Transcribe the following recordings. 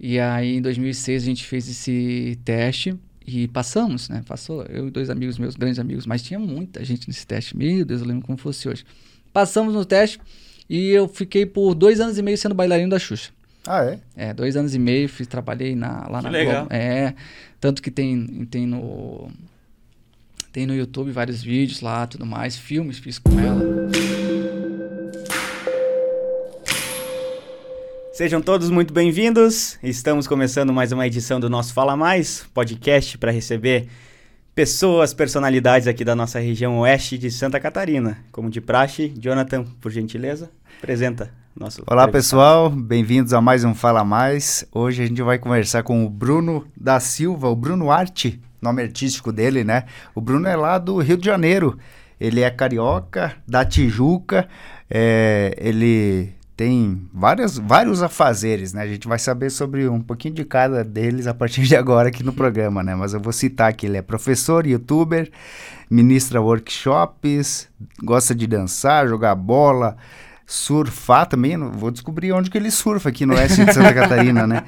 E aí em 2006 a gente fez esse teste e passamos, né? Passou eu e dois amigos meus, grandes amigos, mas tinha muita gente nesse teste. Meu Deus, eu lembro como fosse hoje. Passamos no teste e eu fiquei por dois anos e meio sendo bailarino da Xuxa. Ah, é? É, dois anos e meio, fiz, trabalhei na, lá Que na legal. Globo. É, tanto que tem, tem no tem no YouTube vários vídeos lá, tudo mais, filmes fiz com ela. Sejam todos muito bem-vindos. Estamos começando mais uma edição do nosso Fala Mais, podcast para receber pessoas, personalidades aqui da nossa região oeste de Santa Catarina. Como de praxe, Jonathan, por gentileza, apresenta nosso Olá, pessoal. Bem-vindos a mais um Fala Mais. Hoje a gente vai conversar com o Bruno da Silva, o Bruno Arte, nome artístico dele, né? O Bruno é lá do Rio de Janeiro. Ele é carioca, da Tijuca. é, ele tem várias, vários afazeres, né? A gente vai saber sobre um pouquinho de cada deles a partir de agora aqui no programa, né? Mas eu vou citar que ele é professor, youtuber, ministra workshops, gosta de dançar, jogar bola, surfar também. Vou descobrir onde que ele surfa aqui no oeste de Santa Catarina, né?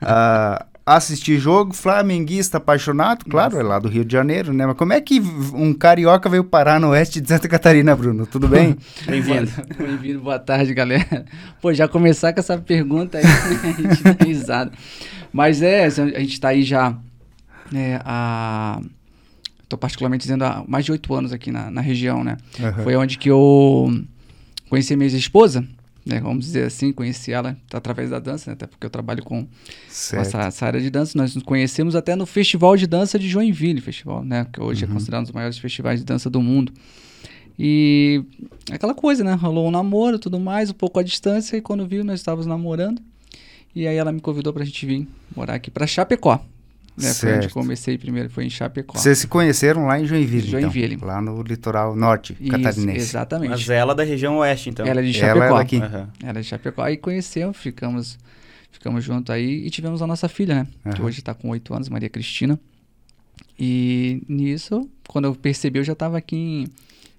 Ah, assistir jogo, flamenguista apaixonado, claro, é lá do Rio de Janeiro, né? Mas como é que um carioca veio parar no oeste de Santa Catarina, Bruno? Tudo bem? Bem-vindo. Bem-vindo, boa tarde, galera. Pô, já começar com essa pergunta aí, a gente dá risada. Mas é, a gente tá aí já né, há. Tô particularmente dizendo há mais de oito anos aqui na, na região, né? Aham. Foi onde que eu conheci a minha esposa, né? Vamos dizer assim, conheci ela através da dança, né? Até porque eu trabalho com, com essa, essa área de dança. Nós nos conhecemos até no Festival de Dança de Joinville, festival, né? Que hoje é considerado um dos maiores festivais de dança do mundo. E aquela coisa, né? Rolou um namoro, tudo mais, um pouco à distância. E quando viu, nós estávamos namorando. E aí ela me convidou pra gente vir morar aqui pra Chapecó. Né? Foi onde Certo. comecei primeiro, foi em Chapecó. Vocês se conheceram lá em Joinville, Joinville. então, lá no litoral norte Isso, catarinense. exatamente. Mas ela da região oeste, então. Ela é de Ela é Chapecó. daqui. Aham. Ela é de Chapecó. Aí conhecemos, ficamos, ficamos juntos aí e tivemos a nossa filha, né? Que Aham. hoje tá com oito anos, Maria Cristina. E nisso, quando eu percebi, eu já tava aqui em-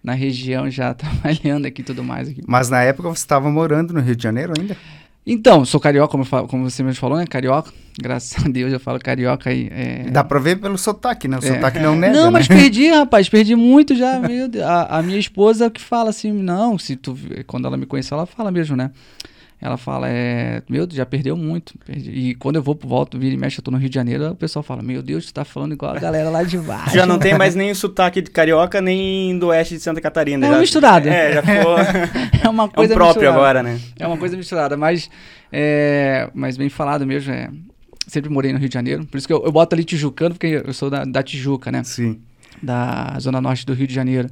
na região, já trabalhando aqui e tudo mais. Aqui. Mas na época você estava morando no Rio de Janeiro ainda? Então, sou carioca, como, falo- como você mesmo falou, né? Carioca. Graças a Deus eu falo carioca aí. É... Dá pra ver pelo sotaque, né? O É. sotaque não nega, Não, né? mas perdi, rapaz, perdi muito já, meu Deus. A, a minha esposa que fala assim, não, se tu, quando ela me conheceu, ela fala mesmo, né? Ela fala, é, meu Deus, já perdeu muito. perdi. E quando eu vou pro volto, vira e mexe, eu tô no Rio de Janeiro, o pessoal fala, meu Deus, tu tá falando igual a galera lá de baixo. Já não tem mais nem o sotaque de carioca, nem do oeste de Santa Catarina. É já, misturado. É, já ficou. É uma é um coisa próprio misturada. agora, né? É uma coisa misturada, mas, é, mas bem falado mesmo, é, sempre morei no Rio de Janeiro, por isso que eu, eu boto ali Tijucano, porque eu sou da, da Tijuca, né? Sim. Da zona norte do Rio de Janeiro.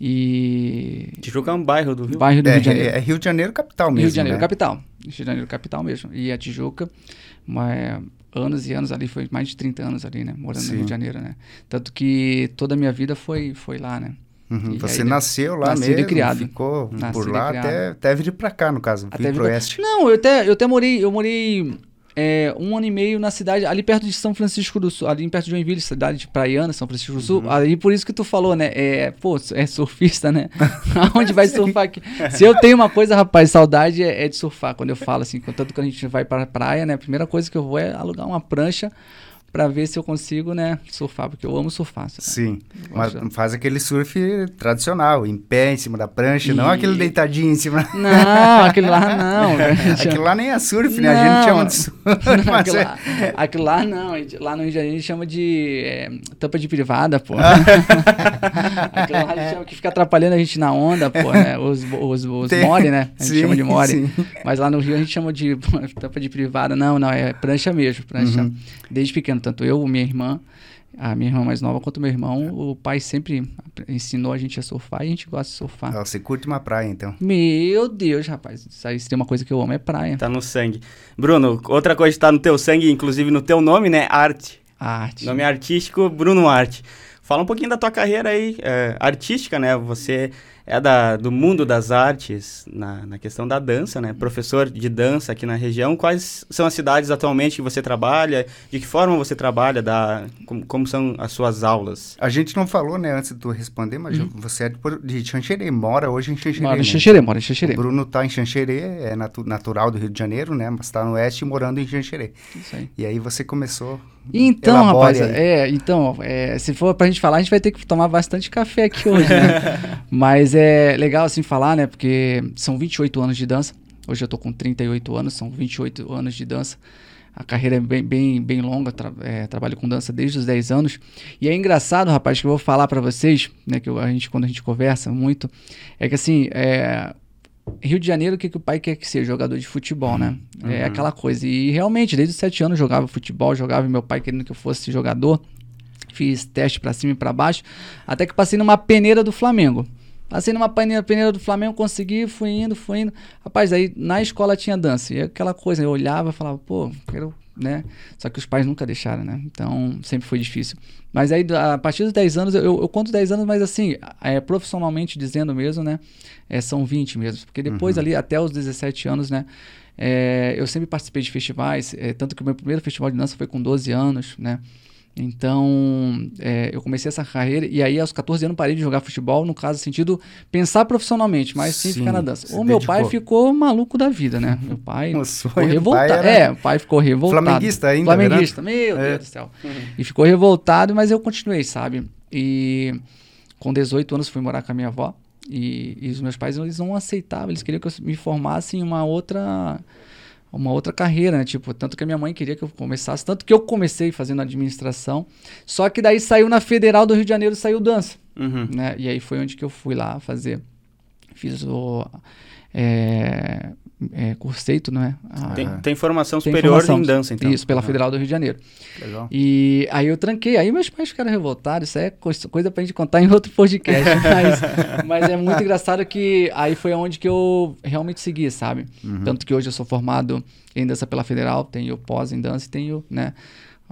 E... Tijuca é um bairro do Rio. Bairro do É, Rio de Janeiro. é- é Rio de Janeiro capital mesmo, Rio de Janeiro, né? capital. Rio de Janeiro, capital mesmo. E a Tijuca, mas, anos e anos ali, foi mais de 30 anos ali, né? Morando Sim. no Rio de Janeiro, né? Tanto que toda a minha vida foi, foi lá, né? Uhum, Você aí, nasceu lá nascido e mesmo, criado. ficou por lá até, até vir pra cá, no caso, Até vir vir pro oeste. Não, eu até, eu até morei, eu morei é, um ano e meio na cidade, ali perto de São Francisco do Sul, ali perto de Joinville, cidade de Praiana, São Francisco do Sul. Aí por isso que tu falou, né? É, pô, é surfista, né? Aonde vai surfar aqui? Se eu tenho uma coisa, rapaz, saudade é, é de surfar. Quando eu falo assim, tanto que a gente vai pra praia, né? A primeira coisa que eu vou é alugar uma prancha pra ver se eu consigo, né, surfar, porque eu amo surfar. sabe? Sim, mas faz aquele surf tradicional, em pé, em cima da prancha, não E- aquele deitadinho em cima. Não, aquele lá não. velho. Aquilo lá nem é surf, né? A gente Não. chama de surf. Não, aquilo, é- lá, aquilo lá não, lá no Rio de Janeiro a gente chama de é, tampa de privada, pô. aquilo lá a gente chama que fica atrapalhando a gente na onda, pô, né? Os, os, os Tem- more, né? A gente Sim, chama de more. sim. Mas lá no Rio a gente chama de tampa de privada. Não, não, é prancha mesmo, prancha. Uhum. Desde pequeno, tanto eu, minha irmã, a minha irmã mais nova, quanto meu irmão, o pai sempre ensinou a gente a surfar e a gente gosta de surfar. Você curte uma praia, então. Meu Deus, rapaz, isso aí se tem uma coisa que eu amo é praia. Tá no sangue. Bruno, outra coisa que tá no teu sangue, inclusive no teu nome, né? Arte. Arte. Nome artístico, Bruno Arte. Fala um pouquinho da tua carreira aí, é, artística, né? Você é da, do mundo das artes, na, na questão da dança, né? Professor de dança aqui na região. Quais são as cidades atualmente que você trabalha? De que forma você trabalha? Da, como, como são as suas aulas? A gente não falou, né, antes de tu responder, mas uhum. você é de, de Xanxerê, mora hoje em Xanxerê. Mora em né? Xanxerê, mora em Xanxerê. O Bruno tá em Xanxerê, é natu natural do Rio de Janeiro, né? Mas tá no oeste morando em Xanxerê. Isso aí. E aí você começou... Então, rapaz, aí. é, então, é, se for pra gente falar, a gente vai ter que tomar bastante café aqui hoje, né? mas é legal, assim, falar, né? Porque são 28 anos de dança. Hoje eu tô com 38 anos, são 28 anos de dança. A carreira é bem, bem, bem longa, tra é, trabalho com dança desde os 10 anos. E é engraçado, rapaz, que eu vou falar para vocês, né, que a gente, quando a gente conversa muito, é que assim, é, Rio de Janeiro, o que, que o pai quer que seja? Jogador de futebol, né? É uhum. É aquela coisa. E realmente, desde os 7 anos jogava futebol, jogava meu pai querendo que eu fosse jogador. Fiz teste para cima e para baixo, até que passei numa peneira do Flamengo. Passei numa peneira, peneira do Flamengo, consegui, fui indo, fui indo. Rapaz, aí na escola tinha dança. E aquela coisa, eu olhava e falava, pô, quero, né? Só que os pais nunca deixaram, né? Então sempre foi difícil. Mas aí, a partir dos 10 anos, eu, eu conto 10 anos, mas assim, é, profissionalmente dizendo mesmo, né? É, são 20 mesmo. Porque depois uhum. ali, até os 17 anos, né? É, eu sempre participei de festivais, é, tanto que o meu primeiro festival de dança foi com 12 anos, né? Então, é, eu comecei essa carreira e aí aos 14 anos parei de jogar futebol, no caso, sentido pensar profissionalmente, mas sim, sim ficar na dança. O meu dedicou. pai ficou maluco da vida, né? Meu pai ficou revoltado. Era... É, o pai ficou revoltado. Flamenguista ainda, Flamenguista, meu é. Deus do céu. Uhum. E ficou revoltado, mas eu continuei, sabe? E com 18 anos fui morar com a minha avó e, e os meus pais eles não aceitavam, eles queriam que eu me formasse em uma outra uma outra carreira, né? Tipo, tanto que a minha mãe queria que eu começasse, tanto que eu comecei fazendo administração, só que daí saiu na Federal do Rio de Janeiro, saiu dança, uhum. né? E aí foi onde que eu fui lá fazer, fiz o é, é, Curseito, não é? Ah, tem, tem, formação tem superior formação, em dança, então. Isso, pela uhum. Federal do Rio de Janeiro. Legal. E aí eu tranquei, aí meus pais ficaram revoltados, isso é coisa, coisa pra gente contar em outro podcast, mas, mas, é muito engraçado que aí foi onde que eu realmente segui, sabe? Uhum. Tanto que hoje eu sou formado em dança pela Federal, tenho pós em dança e tenho, né,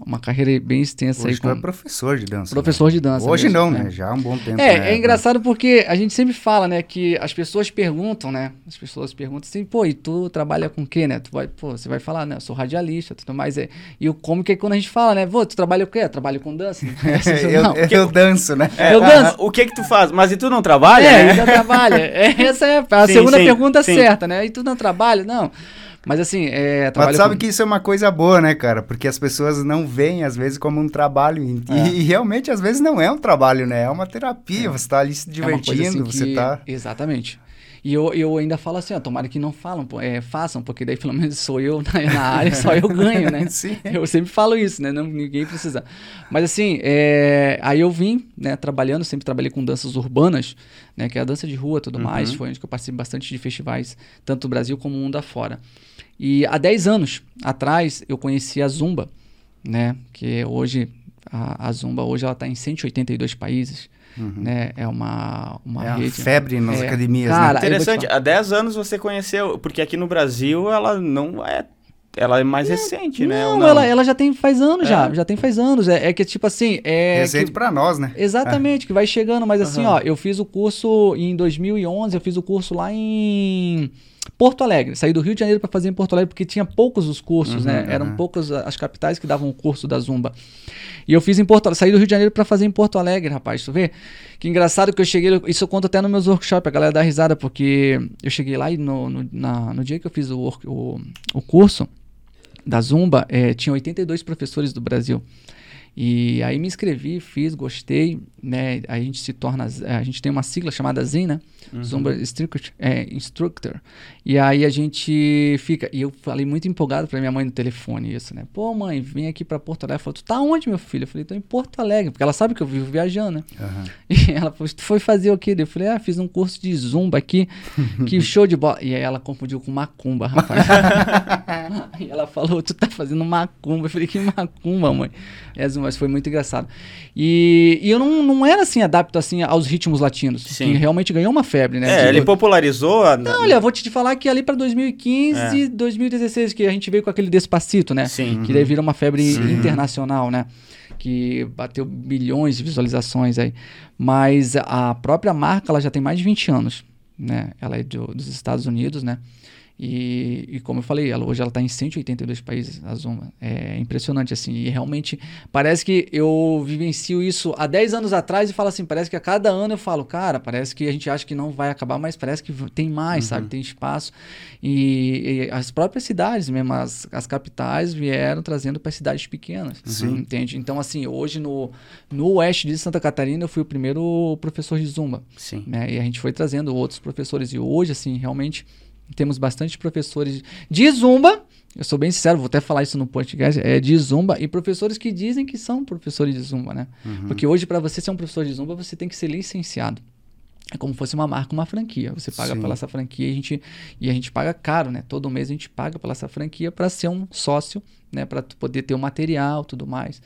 uma carreira bem extensa Hoje aí. Com... é professor de dança. Professor né? de dança. Hoje mesmo, não, né? né? Já há um bom tempo. É, né? é engraçado porque a gente sempre fala, né, que as pessoas perguntam, né? As pessoas perguntam assim, pô, e tu trabalha com o quê, né? Tu vai, pô, você vai falar, né? Eu sou radialista, tudo mais. É... E o como que é quando a gente fala, né? Pô, tu trabalha com o quê? Eu trabalho com dança. eu, não, eu, eu danço, né? É, eu danço. o que que tu faz? Mas e tu não trabalha? É, né? eu não trabalha. É, essa é a sim, segunda sim, pergunta sim. certa, né? E tu não trabalha? Não. Mas assim, é. Mas sabe com... que isso é uma coisa boa, né, cara? Porque as pessoas não veem, às vezes, como um trabalho. E, é. e realmente, às vezes, não é um trabalho, né? É uma terapia. É. Você tá ali se divertindo, é assim você que... tá. Exatamente. E eu, eu ainda falo assim, ó, tomara que não falam, é, façam, porque daí pelo menos sou eu na, na área, só eu ganho, né? Sim. Eu sempre falo isso, né? Não, ninguém precisa. Mas assim, é, aí eu vim, né, trabalhando, sempre trabalhei com danças urbanas, né? Que é a dança de rua e tudo uhum. mais. Foi onde eu participei bastante de festivais, tanto do Brasil como mundo afora. E há 10 anos atrás eu conheci a Zumba, né? Que hoje, a, a Zumba hoje ela está em 182 países. Uhum. Né? É uma, uma é rede. febre nas é, academias. Né? Cara, né? Interessante. Há 10 anos você conheceu, porque aqui no Brasil ela não é ela é mais é, recente, não, né? Não, ela, ela já tem faz anos é. já. Já tem faz anos. É, é que, tipo assim. É recente para nós, né? Exatamente, que vai chegando. Mas assim, ó, eu fiz o curso em 2011, eu fiz o curso lá em. Porto Alegre, saí do Rio de Janeiro para fazer em Porto Alegre porque tinha poucos os cursos, né? uhum, né? Eram uhum. poucas as capitais que davam o curso da Zumba. E eu fiz em Porto Alegre, saí do Rio de Janeiro para fazer em Porto Alegre, rapaz. Tu vê? Que engraçado que eu cheguei, isso eu conto até nos meus workshops, a galera dá risada, porque eu cheguei lá e no, no, na, no dia que eu fiz o, o, o curso da Zumba, é, tinha 82 professores do Brasil. E aí me inscrevi, fiz, gostei, né? A gente se torna, a gente tem uma sigla chamada ZIN, né? Uhum. Zumba Instructor, é, Instructor. E aí a gente fica, e eu falei muito empolgado para minha mãe no telefone isso, né? Pô, mãe, vem aqui para Porto Alegre. Ela falou, tu tá onde, meu filho? Eu falei, tô em Porto Alegre, porque ela sabe que eu vivo viajando, né? Uhum. E ela falou, tu foi fazer o quê? Eu falei, ah, fiz um curso de Zumba aqui, que show de bola. E aí ela confundiu com macumba, rapaz. e ela falou, tu tá fazendo macumba. Eu falei, que macumba, mãe? É mas foi muito engraçado. E, e eu não, não era assim, adapto assim aos ritmos latinos, Sim. que realmente ganhou uma febre, né? É, ele popularizou a... Não, olha, vou te falar que ali pra 2015, É. 2016, que a gente veio com aquele Despacito, né? Sim. Que daí vira uma febre Sim. internacional, né? Que bateu bilhões de visualizações aí. Mas a própria marca, ela já tem mais de 20 anos, né? Ela é do- dos Estados Unidos, né? E, e como eu falei, ela, hoje ela está em 182 países, a Zuma. É impressionante, assim. E realmente parece que eu vivencio isso há 10 anos atrás e falo assim, parece que a cada ano eu falo, cara, parece que a gente acha que não vai acabar, mas parece que tem mais, sabe? Tem espaço. E, e as próprias cidades mesmo, as, as capitais vieram trazendo para cidades pequenas. Sim. Entende? Então, assim, hoje no, no oeste de Santa Catarina eu fui o primeiro professor de Zumba Sim. né? E a gente foi trazendo outros professores. E hoje, assim, realmente temos bastante professores de Zumba. Eu sou bem sincero, vou até falar isso no podcast, é de Zumba e professores que dizem que são professores de Zumba, né? Porque hoje, para você ser um professor de Zumba, você tem que ser licenciado. É como se fosse uma marca, uma franquia. Você paga Sim. pela essa franquia e a gente, e a gente paga caro, né? Todo mês a gente paga pela essa franquia para ser um sócio, né? Para poder ter o material tudo mais.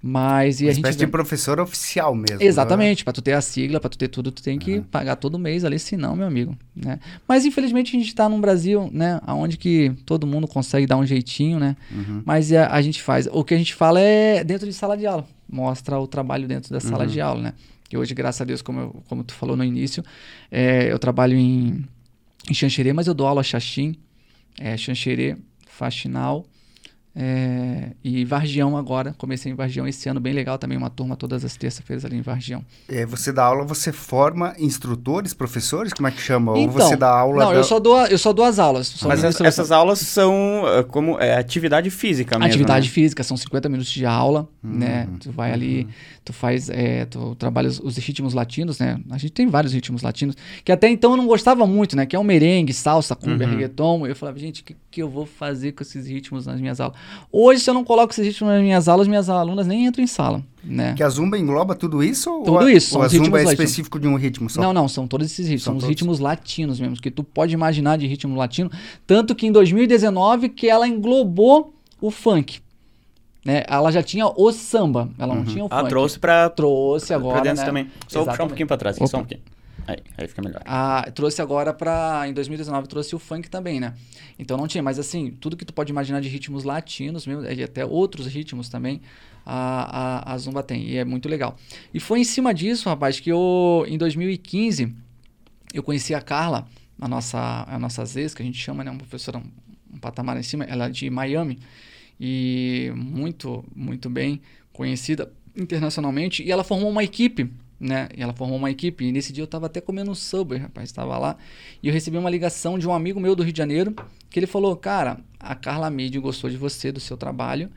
Mas e Uma a gente espécie vê- de professor oficial mesmo. né? Exatamente, para tu ter a sigla, para tu ter tudo, tu tem que pagar todo mês ali, senão, meu amigo, né? Mas infelizmente a gente está num Brasil, né, onde que todo mundo consegue dar um jeitinho, né? Uhum. Mas a, a gente faz, o que a gente fala é dentro de sala de aula, mostra o trabalho dentro da sala de aula, né? E hoje, graças a Deus, como, eu- como tu falou no início, é, eu trabalho em, em Xanxerê, mas eu dou aula Xaxim, é, Xanxerê, Faxinal, é, e Vargião agora. Comecei em Vargião esse ano, bem legal também, uma turma todas as terças-feiras ali em Vargião. É, você dá aula, você forma instrutores, professores? Como é que chama? Ou Então, você dá aula... Não, da- eu só dou, eu só dou as aulas. Mas ministro- essas, aulas são ah, como é, atividade física mesmo, Atividade né? física, são 50 minutos de aula, Uhum, né? Tu vai ali, tu faz, é, tu trabalha os, os ritmos latinos, né? A gente tem vários ritmos latinos, que até então eu não gostava muito, né? Que é o merengue, salsa, cumbia, Uhum. reggaeton. Eu falava, gente, o que, que eu vou fazer com esses ritmos nas minhas aulas? Hoje, se eu não coloco esses ritmos nas minhas aulas, minhas alunas nem entram em sala, né? Que a Zumba engloba tudo isso? ou Tudo a- isso, Ou são a Zumba ritmos é latinos. específico de um ritmo só? Não, não, são todos esses ritmos, São são, os ritmos latinos mesmo, que tu pode imaginar de ritmo latino, tanto que em 2019 que ela englobou o funk, né? Ela já tinha o samba, ela não tinha o Ah, funk. trouxe pra, trouxe agora, pra dentro né? também. Só puxar um Exatamente. pouquinho pra trás, aqui, só um pouquinho. Aí, aí fica melhor. Ah, trouxe agora pra. Em 2019 trouxe o funk também, né? Então não tinha, mas assim, tudo que tu pode imaginar de ritmos latinos mesmo, e até outros ritmos também, a, a, a Zumba tem. E é muito legal. E foi em cima disso, rapaz, que eu, em 2015, eu conheci a Carla, a nossa, a nossa ex, que a gente chama, né? Uma professora um, um patamar em cima, ela é de Miami. E muito, muito bem conhecida internacionalmente. E ela formou uma equipe né? E ela formou uma equipe. E nesse dia eu tava até comendo um Subway, rapaz. Estava lá. E eu recebi uma ligação de um amigo meu do Rio de Janeiro. Que ele falou: Cara, a Carla Midi gostou de você, do seu trabalho.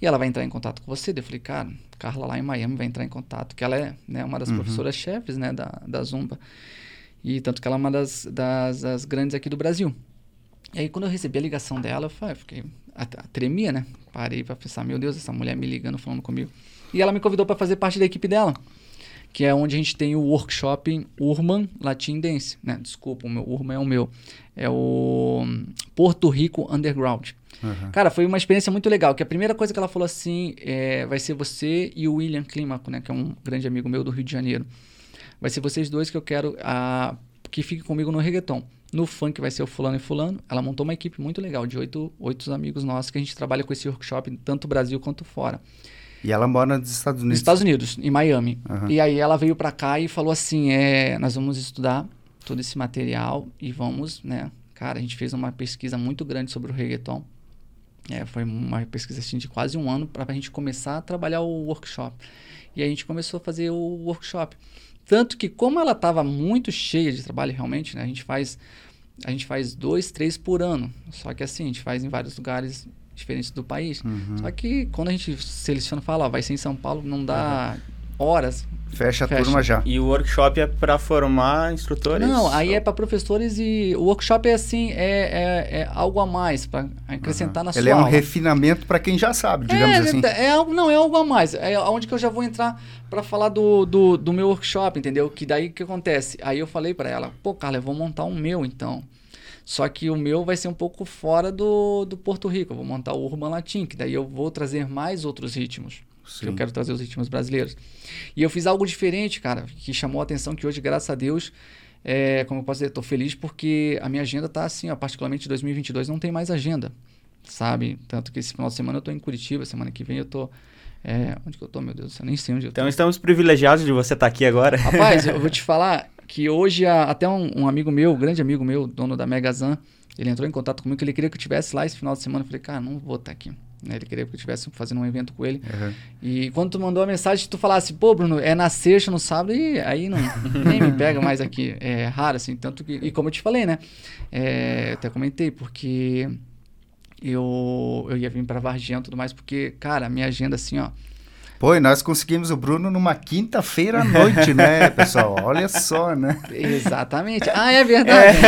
E ela vai entrar em contato com você. Eu falei: Cara, Carla lá em Miami vai entrar em contato. Que ela é né, uma das Uhum. professoras-chefes né, da, da Zumba. E tanto que ela é uma das, das, das grandes aqui do Brasil. E aí, quando eu recebi a ligação dela, eu falei, eu fiquei. a- a- Tremia, né? Parei pra pensar: Meu Deus, essa mulher me ligando, falando comigo. E ela me convidou para fazer parte da equipe dela que é onde a gente tem o workshop Urban Latin Dance, né? Desculpa, o meu Urban é o meu. É o Porto Rico Underground. Uhum. Cara, foi uma experiência muito legal, que a primeira coisa que ela falou assim, é, vai ser você e o William Clímaco, né? Que é um grande amigo meu do Rio de Janeiro. Vai ser vocês dois que eu quero ah, que fiquem comigo no reggaeton. No funk vai ser o fulano e fulano. Ela montou uma equipe muito legal, de oito, oito amigos nossos, que a gente trabalha com esse workshop, tanto Brasil quanto fora. E ela mora nos Estados Nos Unidos. Estados Unidos, em Miami. Aham. E aí ela veio pra cá e falou assim: é, nós vamos estudar todo esse material e vamos, né? Cara, a gente fez uma pesquisa muito grande sobre o reggaeton. É, foi uma pesquisa assim, de quase um ano para a gente começar a trabalhar o workshop. E a gente começou a fazer o workshop. Tanto que, como ela estava muito cheia de trabalho realmente, né? A gente faz a gente faz dois, três por ano. Só que assim, a gente faz em vários lugares diferentes do país. Uhum. Só que quando a gente seleciona e fala, ó, vai ser em São Paulo, não dá horas. Fecha a Fecha. turma já. E o workshop é pra formar instrutores? Não, aí é para professores e o workshop é assim, é, é, é algo a mais para acrescentar na Ele sua é um aula. refinamento para quem já sabe, digamos é, assim. É, algo, não, é algo a mais. É onde que eu já vou entrar para falar do, do, do meu workshop, entendeu? Que daí o que acontece? Aí eu falei para ela, pô, Carla, eu vou montar um meu então. Só que o meu vai ser um pouco fora do, do Porto Rico. Eu vou montar o Urban Latin, que daí eu vou trazer mais outros ritmos. Que eu quero trazer os ritmos brasileiros. E eu fiz algo diferente, cara, que chamou a atenção, que hoje, graças a Deus, é, como eu posso dizer, estou feliz porque a minha agenda está assim, ó, particularmente 2022 não tem mais agenda, sabe? Tanto que esse final de semana eu estou em Curitiba, semana que vem eu estou é, onde que eu tô, meu Deus, eu nem sei onde eu tô. Então estamos privilegiados de você estar tá aqui agora. Rapaz, eu vou te falar que hoje a, até um, um, amigo meu, um grande amigo meu, dono da Megazan, ele entrou em contato comigo que ele queria que eu estivesse lá esse final de semana. Eu falei, cara, não vou estar aqui. Né? Ele queria que eu estivesse fazendo um evento com ele. Uhum. E quando tu mandou a mensagem, tu falasse, pô, Bruno, é na sexta, no sábado, e aí não, nem me pega mais aqui. É raro, assim. Tanto que, e como eu te falei, né? É, até comentei, porque eu, eu ia vir para Vargião e tudo mais, porque, cara, minha agenda, assim, ó. Pô, e nós conseguimos o Bruno numa quinta-feira à noite, né, pessoal? Olha só, né? Exatamente. Ah, é verdade.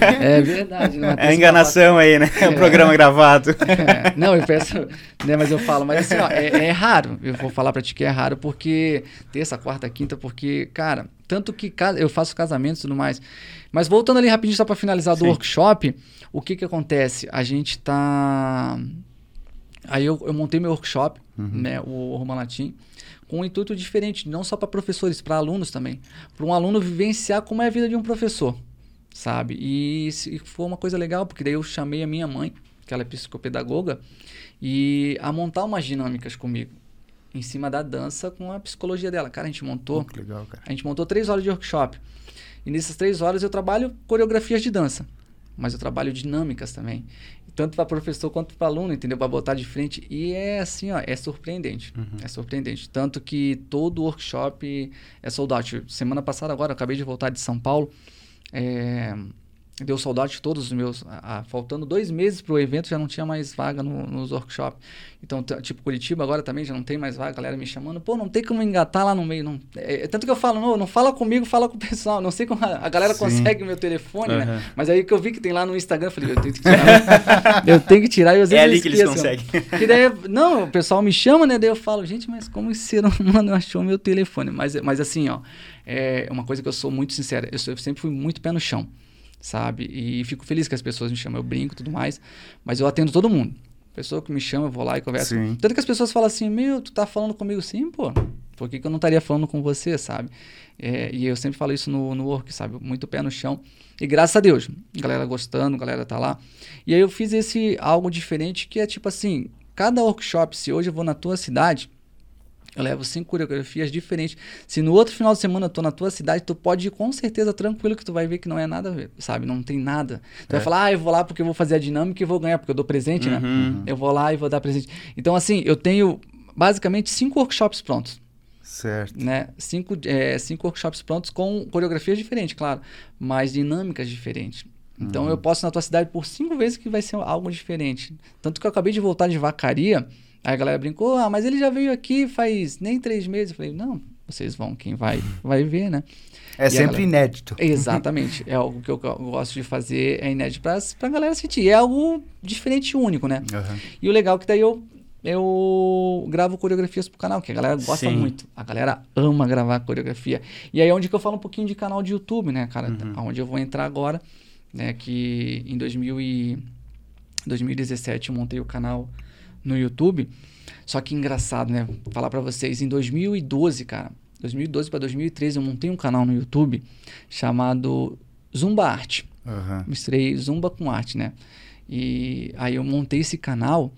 É, é verdade. É enganação aí, né? É um programa gravado. É. Não, eu peço, né, mas eu falo, mas assim, ó, é, é raro. Eu vou falar pra ti que é raro, porque terça, quarta, quinta, porque, cara, tanto que eu faço casamentos e tudo mais. Mas voltando ali rapidinho, só para finalizar do Sim. workshop, o que que acontece? A gente tá. Aí eu, eu montei meu workshop, uhum. né, o Romalatim, com um intuito diferente, não só para professores, para alunos também. Para um aluno vivenciar como é a vida de um professor, sabe? E, e foi uma coisa legal, porque daí eu chamei a minha mãe, que ela é psicopedagoga, e a montar umas dinâmicas comigo em cima da dança com a psicologia dela. Cara, a gente montou. Legal, cara. A gente montou três horas de workshop. E nessas três horas eu trabalho coreografias de dança mas eu trabalho dinâmicas também. Tanto para professor quanto para aluno, entendeu? Para botar de frente. E é assim, ó, é surpreendente. Uhum. É surpreendente. Tanto que todo workshop é sold out. Semana passada, agora, eu acabei de voltar de São Paulo. É, deu saudade de todos os meus. Ah, faltando dois meses para o evento, já não tinha mais vaga no, nos workshops. Então, tipo, Curitiba agora também já não tem mais vaga, a galera me chamando, pô, não tem como engatar lá no meio. Não. É, é tanto que eu falo, não, não fala comigo, fala com o pessoal. Não sei como a, a galera Sim. consegue meu telefone, uhum. né? Mas aí que eu vi que tem lá no Instagram, eu falei, eu tenho que tirar. eu tenho que tirar e às vezes É ali que eles conseguem. Daí, não, o pessoal me chama, né? Daí eu falo, gente, mas como esse ser humano achou meu telefone? Mas, mas assim, ó, é uma coisa que eu sou muito sincera, eu, eu sempre fui muito pé no chão sabe? E fico feliz que as pessoas me chamam, eu brinco e tudo mais, mas eu atendo todo mundo. Pessoa que me chama, eu vou lá e converso. Sim. Tanto que as pessoas falam assim, meu, tu tá falando comigo sim, pô. Por que, que eu não estaria falando com você, sabe? É, e eu sempre falo isso no, no work, sabe? Muito pé no chão. E graças a Deus, galera gostando, galera tá lá. E aí eu fiz esse algo diferente que é tipo assim, cada workshop, se hoje eu vou na tua cidade, eu levo cinco coreografias diferentes. Se no outro final de semana eu tô na tua cidade, tu pode ir com certeza tranquilo que tu vai ver que não é nada a ver, sabe? Não tem nada. Tu é. vai falar, ah, eu vou lá porque eu vou fazer a dinâmica e vou ganhar, porque eu dou presente, né? uhum. né? Eu vou lá e vou dar presente. Então, assim, eu tenho basicamente cinco workshops prontos. Certo. Né? Cinco, é, cinco workshops prontos com coreografias diferentes, claro, mas dinâmicas diferentes. Então, uhum. eu posso ir na tua cidade por cinco vezes que vai ser algo diferente. Tanto que eu acabei de voltar de vacaria Aí a galera brincou, ah, mas ele já veio aqui faz nem três meses. Eu falei, não, vocês vão, quem vai, vai ver, né? É e sempre galera... inédito. Exatamente. é algo que eu gosto de fazer, é inédito pra, pra galera sentir. É algo diferente e único, né? Uhum. E o legal é que daí eu, eu gravo coreografias pro canal, que a galera gosta Sim. muito. A galera ama gravar coreografia. E aí é onde que eu falo um pouquinho de canal de YouTube, né, cara? Uhum. Onde eu vou entrar agora, né? Que em 2000 e 2017 eu montei o canal no YouTube. Só que engraçado, né? Vou falar para vocês, em 2012, cara, 2012 para 2013 eu montei um canal no YouTube chamado Zumba Arte. Uhum. Misturei Zumba com arte, né? E aí eu montei esse canal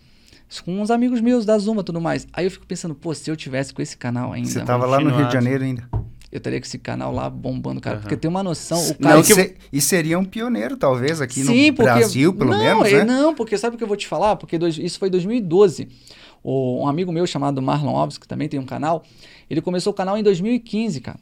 com uns amigos meus da Zumba e tudo mais. Aí eu fico pensando, pô, se eu tivesse com esse canal ainda. Você tava lá no Rio de Janeiro ainda? Eu teria com esse canal lá bombando, cara. Uhum. Porque tem uma noção. O cara não, que... Se, e seria um pioneiro, talvez, aqui Sim, no porque... Brasil, pelo não, menos. É, né? Não, porque sabe o que eu vou te falar? Porque dois, isso foi 2012. O, um amigo meu chamado Marlon Alves, que também tem um canal, ele começou o canal em 2015, cara.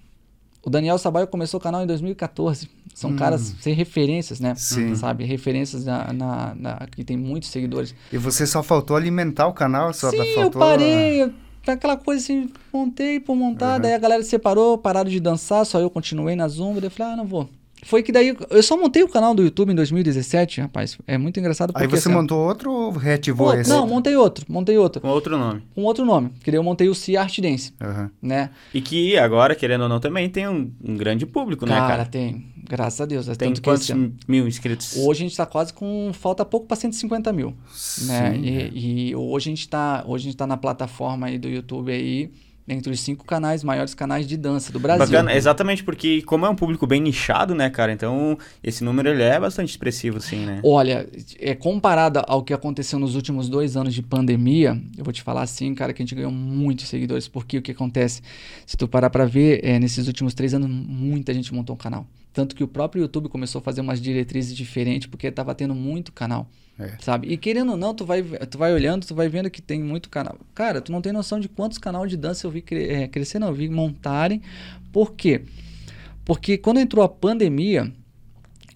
O Daniel Sabaio começou o canal em 2014. São hum. caras sem referências, né? Sim. Sabe? Referências na, na, na, que tem muitos seguidores. E você só faltou alimentar o canal? Só Sim, faltou... eu parei. Eu aquela coisa assim, montei por montar, uhum. daí a galera separou, pararam de dançar, só eu continuei na Zumba, daí eu falei, ah, não vou. Foi que daí. Eu só montei o canal do YouTube em 2017, rapaz. É muito engraçado porque. Aí você assim, montou outro ou reativou Pô, esse? Não, montei outro, montei outro. Com outro nome. Com outro nome. Que daí eu montei o Cia Art Dance, Aham. né? E que agora, querendo ou não, também tem um, um grande público, né, Cara, cara? tem. Graças a Deus. é Tem tanto que quantos mil inscritos? Hoje a gente tá quase com. Falta pouco para 150 mil. Né? Sim. E, e hoje a gente tá. Hoje a gente tá na plataforma aí do YouTube aí, entre os cinco canais, maiores canais de dança do Brasil. Bacana, exatamente, porque como é um público bem nichado, né, cara? Então, esse número ele é bastante expressivo, sim, né? Olha, é, comparado ao que aconteceu nos últimos dois anos de pandemia, eu vou te falar assim, cara, que a gente ganhou muitos seguidores, porque o que acontece? Se tu parar pra ver, é, nesses últimos três anos, muita gente montou um canal. Tanto que o próprio YouTube começou a fazer umas diretrizes diferentes, porque tava tendo muito canal, É. sabe? E querendo ou não, tu vai, tu vai olhando, tu vai vendo que tem muito canal. Cara, tu não tem noção de quantos canais de dança eu vi cre é, crescer, não, eu vi montarem. Por quê? Porque quando entrou a pandemia,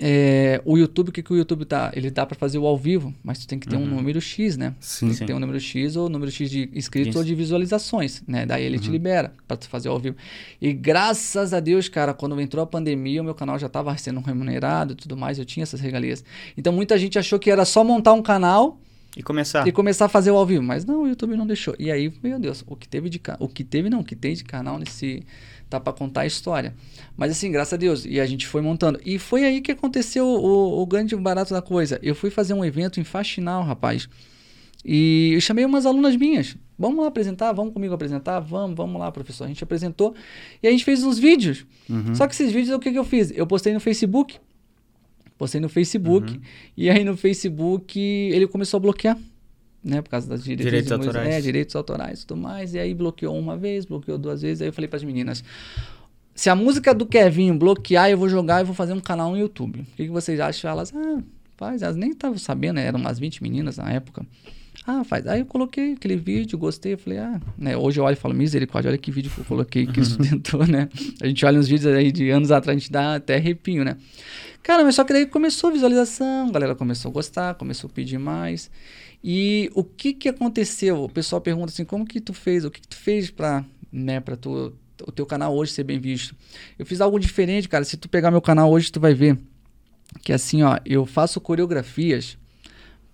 é, o YouTube, o que, que o YouTube tá? Ele dá para fazer o ao vivo, mas tu tem que ter um número X, né? Sim. Tem que Sim. ter um número X ou número X de inscritos Isso. ou de visualizações, né? Daí ele te libera para tu fazer ao vivo. E graças a Deus, cara, quando entrou a pandemia, o meu canal já estava sendo remunerado e tudo mais, eu tinha essas regalias. Então muita gente achou que era só montar um canal E começar. e começar a fazer o ao vivo, mas não, o YouTube não deixou. E aí, meu Deus, o que teve de o que teve não, o que tem de canal nesse tá para contar a história. Mas assim, graças a Deus, e a gente foi montando. E foi aí que aconteceu o, o grande barato da coisa. Eu fui fazer um evento em Faxinal, rapaz. E eu chamei umas alunas minhas. Vamos lá apresentar, vamos comigo apresentar, vamos, vamos lá, professor. A gente apresentou e a gente fez uns vídeos. Só que esses vídeos, o que, que eu fiz? Eu postei no Facebook. Postei no Facebook. E aí no Facebook ele começou a bloquear. Né, por causa das diretrizes Direitos autorais. É, direitos autorais e tudo mais. E aí bloqueou uma vez, bloqueou duas vezes. Aí eu falei para as meninas: se a música do Kevinho bloquear, eu vou jogar e vou fazer um canal no YouTube. O que, que vocês acham? Elas, ah, faz. Elas nem estavam sabendo, eram umas 20 meninas na época. Ah, faz. Aí eu coloquei aquele vídeo, gostei. Eu falei, ah, né? Hoje eu olho e falo, misericórdia, olha que vídeo que eu coloquei que sustentou, né? A gente olha uns vídeos aí de anos atrás, a gente dá até arrepio, né? Cara, mas só que daí começou a visualização, a galera começou a gostar, começou a pedir mais. E o que que aconteceu? O pessoal pergunta assim, como que tu fez? O que, que tu fez pra, né, pra tu, o teu canal hoje ser bem visto? Eu fiz algo diferente, cara. Se tu pegar meu canal hoje, tu vai ver que assim, ó, eu faço coreografias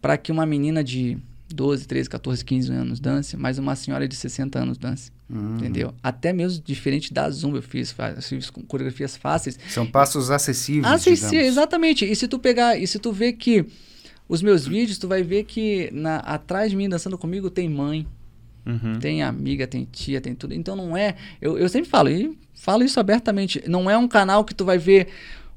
para que uma menina de 12, 13, 14, 15 anos dance, mas uma senhora de 60 anos dance. Hum. Entendeu? Até mesmo diferente da Zumba eu fiz, eu fiz coreografias fáceis. São passos acessíveis, sim, exatamente. E se tu pegar, e se tu ver que os meus vídeos, tu vai ver que na, atrás de mim dançando comigo tem mãe, Uhum. tem amiga, tem tia, tem tudo. Então não é. Eu, eu sempre falo, e falo isso abertamente. Não é um canal que tu vai ver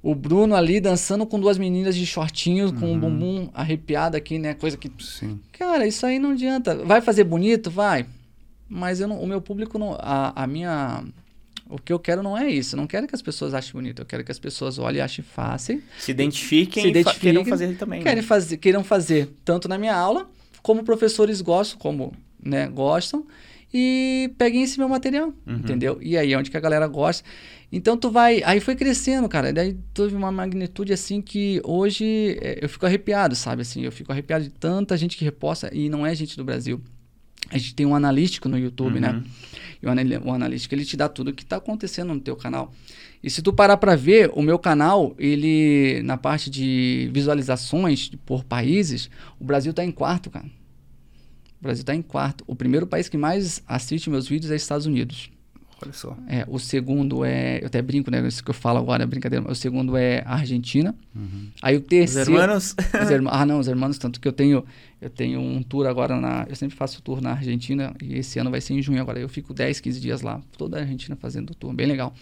o Bruno ali dançando com duas meninas de shortinho, com o bumbum arrepiado aqui, né? Coisa que. Sim. Cara, isso aí não adianta. Vai fazer bonito? Vai. Mas eu não, o meu público não. A, a minha. O que eu quero não é isso. Eu não quero que as pessoas achem bonito. Eu quero que as pessoas olhem e achem fácil. Se identifiquem Se e identifiquem, queiram fazer também. Querem né? fazer, queiram fazer tanto na minha aula, como professores gostam, como né, gostam, e peguem esse meu material, Uhum. entendeu? E aí é onde que a galera gosta. Então tu vai. Aí foi crescendo, cara. Daí teve uma magnitude assim que hoje é, eu fico arrepiado, sabe? Assim, eu fico arrepiado de tanta gente que reposta e não é gente do Brasil. A gente tem um analítico no YouTube, né? Uhum. E o, anal- o analítico ele te dá tudo o que está acontecendo no teu canal. E se tu parar para ver, o meu canal, ele na parte de visualizações por países, o Brasil tá em quarto, cara. O Brasil tá em quarto. O primeiro país que mais assiste meus vídeos é Estados Unidos. Olha só. É, o segundo é, eu até brinco, né, isso que eu falo agora é brincadeira, mas o segundo é a Argentina. Aí o Os terceiro hermanos. os ah, não, os irmãos, tanto que eu tenho, eu tenho um tour agora na. Eu sempre faço tour na Argentina e esse ano vai ser em junho agora. Eu fico 10, 15 dias lá, toda a Argentina fazendo tour, bem legal.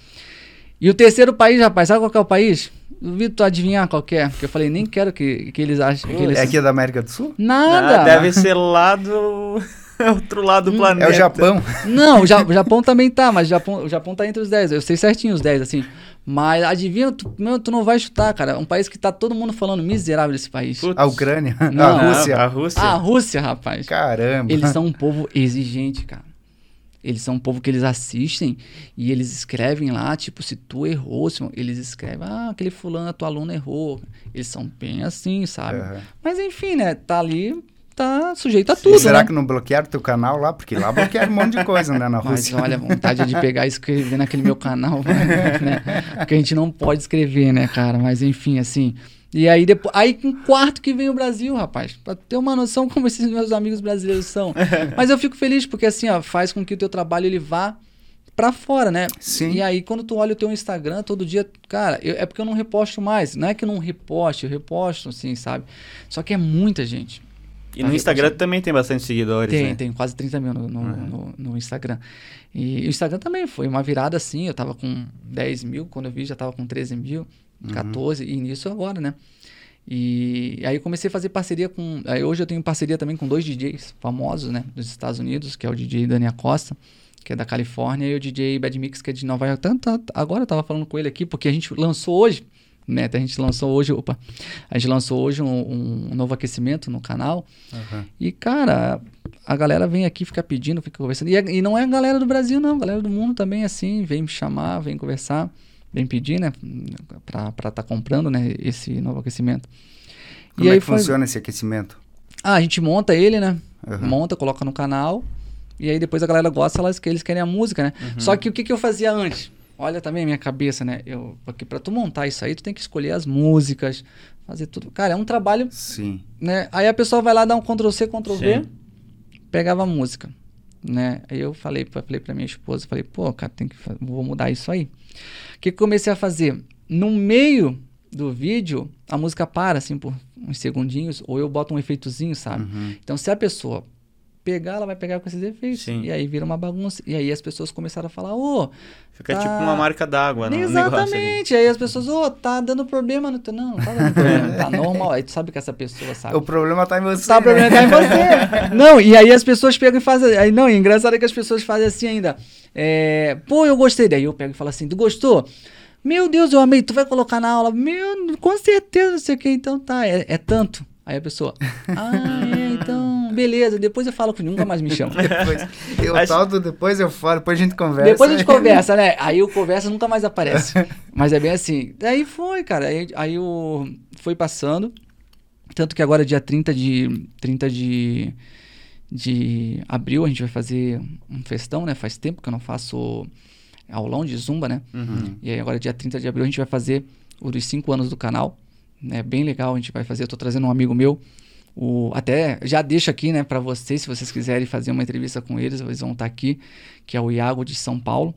E o terceiro país, rapaz, sabe qual que é o país? Duvido tu adivinhar qual que é, porque eu falei, nem quero que, que eles achem que eles. É aqui da América do Sul? Nada! Ah, deve ser lá do. outro lado do planeta. É o Japão. Não, o, Ja- o Japão também tá, mas o Japão, o Japão tá entre os 10. Eu sei certinho os 10, assim. Mas adivinha, tu, meu, tu não vai chutar, cara. Um país que tá todo mundo falando miserável desse país. Putz. A Ucrânia. Não. a Rússia. A Rússia. A Rússia, rapaz. Caramba. Eles são um povo exigente, cara. Eles são um povo que eles assistem e eles escrevem lá, tipo, se tu errou, se- eles escrevem, ah, aquele fulano, tua aluna errou. Eles são bem assim, sabe? Aham. Mas enfim, né? Tá ali, tá sujeito a tudo, Será né? que não bloquearam teu canal lá? Porque lá bloquearam um monte de coisa, né, na Mas Rússia. olha, a vontade de pegar e escrever naquele meu canal, né? Porque a gente não pode escrever, né, cara? Mas enfim, assim. E aí depois, aí com quarto que vem o Brasil, rapaz, pra ter uma noção como esses meus amigos brasileiros são. Mas eu fico feliz porque assim, ó, faz com que o teu trabalho ele vá pra fora, né? Sim. E aí quando tu olha o teu Instagram todo dia, cara, eu- é porque eu não reposto mais. Não é que eu não reposte, eu reposto, assim, sabe? Só que é muita gente. E no Instagram também tem bastante seguidores, Tem, né? tem quase 30 mil no, no, Uhum. no- no Instagram. E o Instagram também foi uma virada assim. Eu tava com 10 mil, quando eu vi já tava com 13 mil, 14, e nisso agora, né? E aí eu comecei a fazer parceria com. Aí hoje eu tenho parceria também com dois DJs famosos, né? Dos Estados Unidos, que é o DJ Dani Acosta, que é da Califórnia, e o DJ Bad Mix, que é de Nova York. Tanto- agora eu tava falando com ele aqui, porque a gente lançou hoje, né? A gente lançou hoje, opa, a gente lançou hoje um, um novo aquecimento no canal. Aham. E, cara, a galera vem aqui, fica pedindo, fica conversando. E, e não é a galera do Brasil, não. A galera do mundo também, assim, vem me chamar, vem conversar, vem pedir, né? Pra estar tá comprando, né? Esse novo aquecimento. Como e é aí que funciona esse aquecimento? Ah, a gente monta ele, né? Aham. Monta, coloca no canal. E aí depois a galera gosta, elas, eles querem a música, né? Só que o que, que eu fazia antes? Olha também a minha cabeça, né? Eu, porque pra tu montar isso aí, tu tem que escolher as músicas, fazer tudo. Cara, é um trabalho Sim. né? Aí a pessoa vai lá dar um Ctrl C, Ctrl V, Sim. pegava a música, né? Aí eu falei, falei pra minha esposa, falei, pô, cara, tem que, vou mudar isso aí. O que que comecei a fazer? No meio do vídeo, a música para, assim, por uns segundinhos, ou eu boto um efeitozinho, sabe? Uhum. Então, se a pessoa pegar, ela vai pegar com esses efeitos. Sim. E aí vira uma bagunça. E aí as pessoas começaram a falar, ô, Fica Tá. tipo uma marca d'água ali. exatamente. Aí as pessoas, ô, tá dando problema no teu. Não, não tá dando problema, tá normal. Aí tu sabe que essa pessoa sabe. O problema tá em você. Tá, o né? problema tá em você. Não, e aí as pessoas pegam e fazem. Aí, não, e engraçado é que as pessoas fazem assim ainda. É, Pô, eu gostei. Daí eu pego e falo assim: Tu gostou? Meu Deus, eu amei. Tu vai colocar na aula? Meu, com certeza, não sei o que. Então tá, é, é tanto. Aí a pessoa, ah, beleza. Depois eu falo com nunca mais me chama. Depois, eu tal do depois eu falo, depois a gente conversa. Depois a gente conversa, né? Aí o conversa nunca mais aparece. Mas é bem assim. Daí foi, cara. Aí, aí o foi passando. Tanto que agora, dia 30 de, 30 de, de abril, a gente vai fazer um festão, né? Faz tempo que eu não faço aulão de zumba, né? Uhum. E aí agora, dia 30 de abril, a gente vai fazer o dos 5 anos do canal. É bem legal, a gente vai fazer. Eu tô trazendo um amigo meu. O, até já deixo aqui, né, para vocês, se vocês quiserem fazer uma entrevista com eles, eles vão estar aqui, que é o Iago de São Paulo,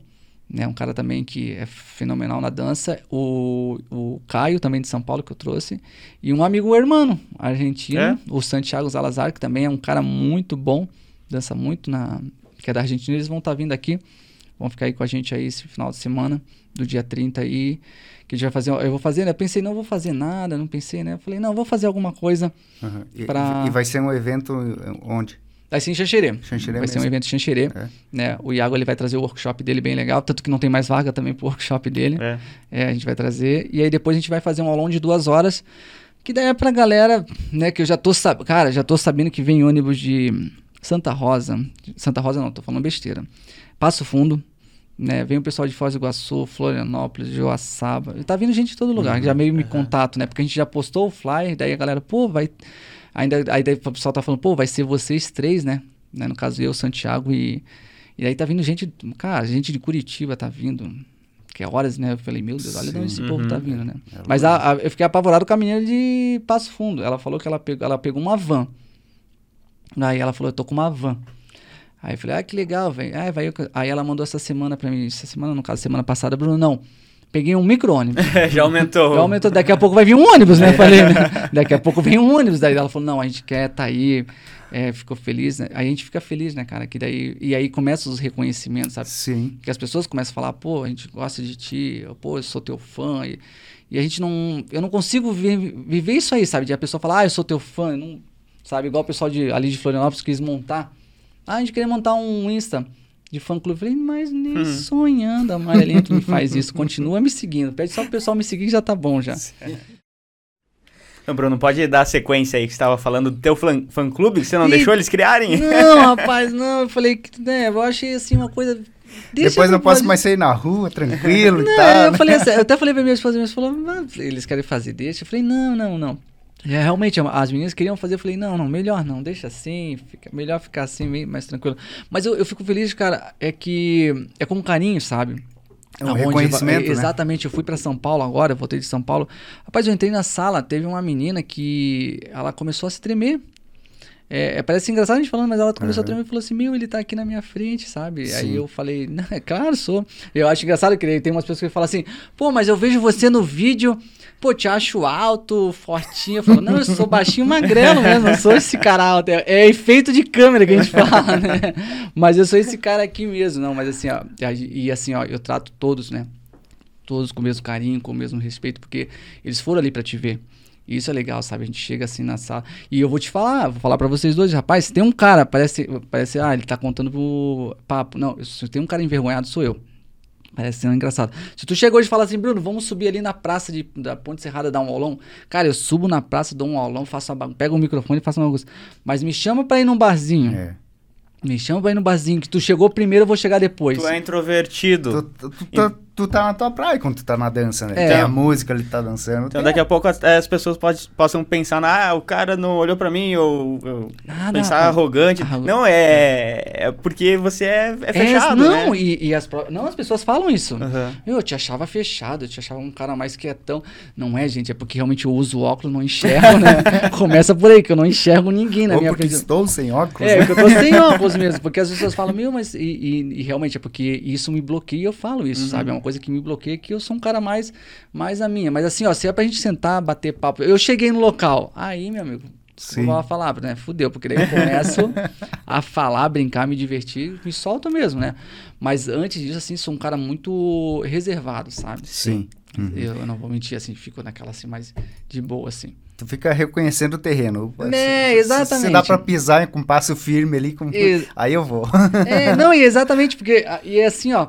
né, um cara também que é fenomenal na dança, o, o Caio também de São Paulo que eu trouxe, e um amigo hermano argentino, É? o Santiago Salazar, que também é um cara muito bom, dança muito na, que é da Argentina, eles vão estar vindo aqui, vão ficar aí com a gente aí esse final de semana, do dia 30 aí, que a gente vai fazer, eu vou fazer, né, eu pensei, não vou fazer nada, não pensei, né, eu falei, não, vou fazer alguma coisa, Uhum. E, pra- e vai ser um evento onde? Vai ser em Xanxerê. Xanxerê vai ser um mesmo. evento em Xanxerê. É. Né? O Iago ele vai trazer o workshop dele bem legal, tanto que não tem mais vaga também pro workshop dele. É. É, a gente vai trazer. E aí depois a gente vai fazer um aulão de duas horas, que daí é pra galera, né, que eu já tô sabendo, cara, já tô sabendo que vem ônibus de Santa Rosa, Santa Rosa não, tô falando besteira, Passo Fundo, né, vem o pessoal de Foz do Iguaçu, Florianópolis, Joaçaba, tá vindo gente de todo lugar, já meio me contato, né, porque a gente já postou o flyer, daí a galera, pô, vai, ainda, aí daí o pessoal tá falando, pô, vai ser vocês três, né, né no caso eu, Santiago e, e aí tá vindo gente, cara, gente de Curitiba tá vindo, que é horas, né? Eu falei, meu Deus, olha de onde esse Sim. povo tá Uhum. vindo, né? É Mas a- a- eu fiquei apavorado com a menina de Passo Fundo. Ela falou que ela pegou, ela pegou uma van. Aí ela falou, eu tô com uma van. Aí eu falei, ah, que legal, velho. Ah, vai Aí ela mandou essa semana pra mim, essa semana, no caso, semana passada, Bruno, não. Peguei um micro-ônibus. Já aumentou. Já aumentou, daqui a pouco vai vir um ônibus, né? Falei, né? Daqui a pouco vem um ônibus. Daí ela falou, não, a gente quer tá aí. É, ficou feliz, né? Aí a gente fica feliz, né, cara? Que daí, e aí começam os reconhecimentos, sabe? Sim. que as pessoas começam a falar, pô, a gente gosta de ti, pô, eu sou teu fã. E, e a gente não. Eu não consigo vi- viver isso aí, sabe? De a pessoa falar, ah, eu sou teu fã. Não, sabe? Igual o pessoal de, ali de Florianópolis quis montar. Ah, a gente queria montar um Insta de fã clube. Eu falei, mas nem sonhando, a Amarelinha que me faz isso. Continua me seguindo. Pede só pro pessoal me seguir que já tá bom já. Então, Bruno, pode dar a sequência aí que você estava falando do teu fã- fã-clube, que você não Ih, deixou eles criarem? Não, rapaz, não. Eu falei, que, né, eu achei assim uma coisa. Deixa Depois que não posso pode- mais sair na rua, tranquilo e Não, tal. eu né? falei assim, eu até falei pra minha esposa, minha esposa falou, "Ah, eles querem fazer deixa. Eu falei, não, não, não. É, realmente, as meninas queriam fazer, eu falei, não, não, melhor não, deixa assim, fica, melhor ficar assim, meio mais tranquilo. Mas eu, eu fico feliz, cara, é que é com carinho, sabe? É um Aonde- reconhecimento, né? Exatamente, eu fui pra São Paulo agora, voltei de São Paulo. Rapaz, eu entrei na sala, teve uma menina que ela começou a se tremer. É, é, parece engraçado a gente falando, mas ela começou a tremer e falou assim: Meu, ele tá aqui na minha frente, sabe? Sim. Aí eu falei: Não, é claro, sou. Eu acho engraçado que tem umas pessoas que falam assim: Pô, mas eu vejo você no vídeo, pô, te acho alto, fortinho. Eu falo: Não, eu sou baixinho magrelo mesmo, não sou esse cara alto. É, é efeito de câmera que a gente fala, né? Mas eu sou esse cara aqui mesmo, não. Mas assim, ó, e assim, ó, eu trato todos, né? todos com o mesmo carinho, com o mesmo respeito, porque eles foram ali pra te ver. Isso é legal, sabe? A gente chega assim na sala. E eu vou te falar, vou falar pra vocês dois, rapaz, tem um cara, parece, parece, ah, ele tá contando pro papo. Não, se tem um cara envergonhado, sou eu. Parece ser engraçado. Se tu chegou hoje e fala assim, Bruno, vamos subir ali na praça de, da Ponte Serrada dar um aulão. Cara, eu subo na praça, dou um aulão, faço uma pego o microfone e faço uma coisa. Mas me chama pra ir num barzinho. É. Me chama pra ir num barzinho, que tu chegou primeiro, eu vou chegar depois. Tu é introvertido. Tu, tu, tu, tá- tu tá na tua praia quando tu tá na dança, né? É. Tem a música, ele tá dançando. Então tem- daqui a pouco as, as pessoas pode- possam pensar, ah, o cara não olhou pra mim, ou, ou Nada. pensar arrogante. Arro- Não, é, é porque você é, é É, fechado, não, né? e, e as, não, as pessoas falam isso. Aham. Eu te achava fechado, eu te achava um cara mais quietão. Não é, gente, é porque realmente eu uso óculos, não enxergo, né? Começa por aí, que eu não enxergo ninguém na Ou minha porque frente. estou sem óculos. É, né? que eu tô sem óculos mesmo, porque as pessoas falam, meu, mas. E, e- e realmente é porque isso me bloqueia, eu falo isso, Uhum. sabe? É uma coisa que me bloqueia, que eu sou um cara mais, mais a minha. Mas assim, ó, se é pra gente sentar, bater papo. Eu cheguei no local, aí, meu amigo. Sim. Vou falar, né? Fudeu, porque daí eu começo a falar, brincar, me divertir, me solto mesmo, né? Mas antes disso, assim, sou um cara muito reservado, sabe? Sim. Uhum. Eu, não vou mentir, assim, fico naquela assim, mais de boa, assim. Tu fica reconhecendo o terreno. Né, Se- se- Se exatamente. dá pra pisar com passo firme ali, com... Ex- aí eu vou. É, não, e exatamente, porque. E é assim, ó.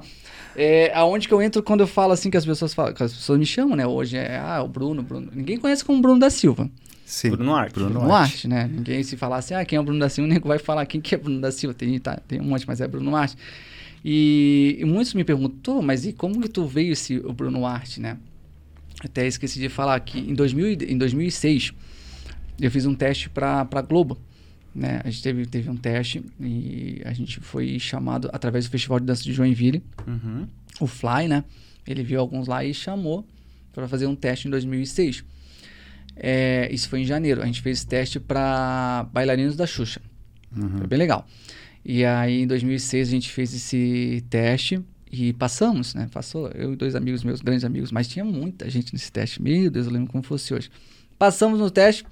É, aonde que eu entro quando eu falo assim que as pessoas falam, que as pessoas me chamam, né? Hoje é, ah, o Bruno, Bruno. Ninguém conhece como Bruno da Silva. Sim. Bruno Arte. Bruno Bruno Arte. Arte, né? Ninguém se falar assim, ah, quem é o Bruno da Silva, o nego vai falar quem que é Bruno da Silva. Tem, tá, tem um monte, mas é Bruno Arte. E, e muitos me perguntam, "Tô, mas e como que tu veio esse o Bruno Arte, né? Até esqueci de falar que em, 2000, e- em 2006 eu fiz um teste para a Globo. Né? A gente teve, teve um teste e a gente foi chamado através do Festival de Dança de Joinville, Uhum. o Fly, né? Ele viu alguns lá e chamou para fazer um teste em 2006. É, isso foi em janeiro. A gente fez teste para bailarinos da Xuxa. Foi bem legal. E aí, em 2006, a gente fez esse teste e passamos, né? Passou eu e dois amigos meus, grandes amigos, mas tinha muita gente nesse teste. Meu Deus, eu lembro como fosse hoje. Passamos no teste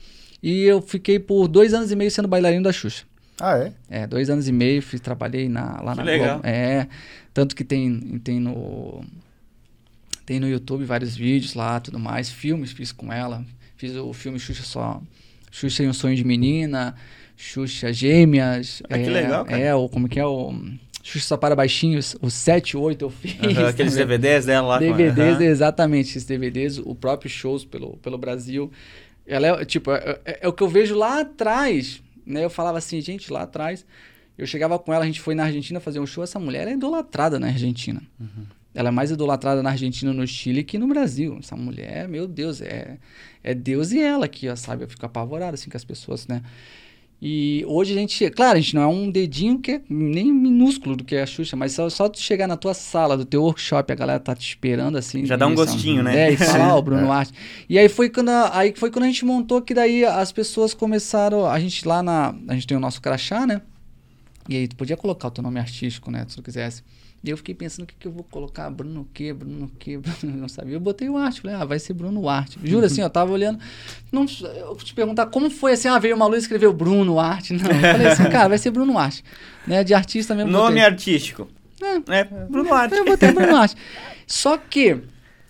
e eu fiquei por dois anos e meio sendo bailarino da Xuxa. Ah, é? É, dois anos e meio, fiz, trabalhei na, lá Que na legal. Globo. É, tanto que tem, tem no tem no YouTube vários vídeos lá, tudo mais, filmes fiz com ela. Fiz o filme Xuxa só, Xuxa e um sonho de menina, Xuxa Gêmeas. Ah, que é, legal, cara. É, o como que é o Xuxa só para baixinhos, o 7, 8 eu fiz. Aham, Aqueles. DVDs dela lá. com- DVDs, Aham. exatamente, esses DVDs, o próprio shows pelo, pelo Brasil. Ela é, tipo, é, é- é o que eu vejo lá atrás, né? Eu falava assim, gente, lá atrás, eu chegava com ela, a gente foi na Argentina fazer um show, essa mulher é idolatrada na Argentina. Ela é mais idolatrada na Argentina, no Chile, que no Brasil. Essa mulher, meu Deus, é, é Deus e ela aqui, ó, sabe? Eu fico apavorado, assim, com as pessoas, né? E hoje a gente, claro, a gente não é um dedinho que é nem minúsculo do que é a Xuxa, mas só, só tu chegar na tua sala, do teu workshop, a galera tá te esperando assim. Já dá um e- gostinho, né? É, e falar, o Bruno Arte. E aí foi quando a, aí foi quando a gente montou que daí as pessoas começaram, a gente lá na, a gente tem o nosso crachá, né? E aí tu podia colocar o teu nome artístico, né, se tu quisesse. E eu fiquei pensando o que, que eu vou colocar, Bruno o quê, Bruno o quê, Bruno, não sabia. Eu botei o Arte, falei, ah, vai ser Bruno Arte. Juro assim, eu tava olhando, não, eu te perguntar como foi assim, ah, veio uma luz e escreveu Bruno Arte. Não, eu falei assim, cara, vai ser Bruno Arte. Né, de artista mesmo. Nome botei. artístico. É, Bruno Arte. Eu botei Bruno Arte. Só que,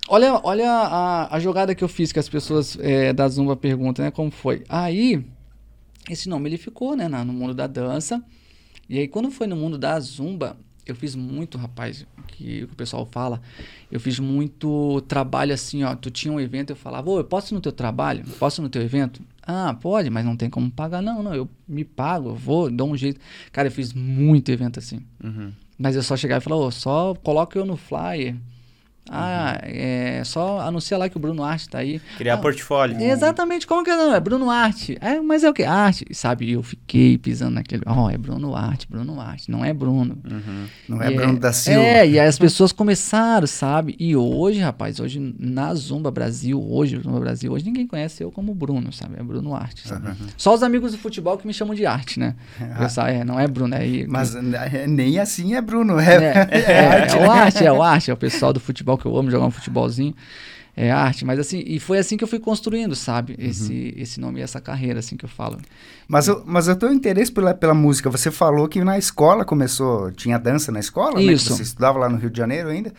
olha, olha a, a jogada que eu fiz que as pessoas é, da Zumba perguntam, né? Como foi? Aí, esse nome ele ficou, né? no mundo da dança. E aí, quando foi no mundo da Zumba, eu fiz muito, rapaz, que o pessoal fala. Eu fiz muito trabalho assim, ó. Tu tinha um evento, eu falava, ô, eu posso ir no teu trabalho? Posso ir no teu evento? Ah, pode, mas não tem como pagar. Não, não, eu me pago, eu vou, dou um jeito. Cara, eu fiz muito evento assim. Uhum. Mas eu só chegava e falava, ô, só coloca eu no flyer. Ah, é só anuncia lá que o Bruno Arte tá aí. Criar Ah, portfólio. Exatamente, como que é? Não, é Bruno Arte. É, mas é o que? Arte. Sabe, eu fiquei pisando naquele. Ó, é Bruno Arte, Bruno Arte, não é Bruno. Uhum. Não é E Bruno da Silva. É, e aí as pessoas começaram, sabe? E hoje, rapaz, hoje na Zumba Brasil, hoje, Zumba Brasil, hoje ninguém conhece eu como Bruno, sabe? É Bruno Arte, sabe? Só os amigos do futebol que me chamam de arte, né? Pessoal, é, não é Bruno, é aí. Mas né, nem assim é Bruno. É, É, é é, é o arte, é o arte, é o pessoal do futebol que eu amo jogar um futebolzinho. É arte, mas assim, e foi assim que eu fui construindo, sabe? Uhum. Esse, esse nome e essa carreira, assim que eu falo. Mas, eu, mas eu tenho interesse pela, pela música. Você falou que na escola começou, tinha dança na escola, né? Isso. Que Você estudava lá no Rio de Janeiro ainda.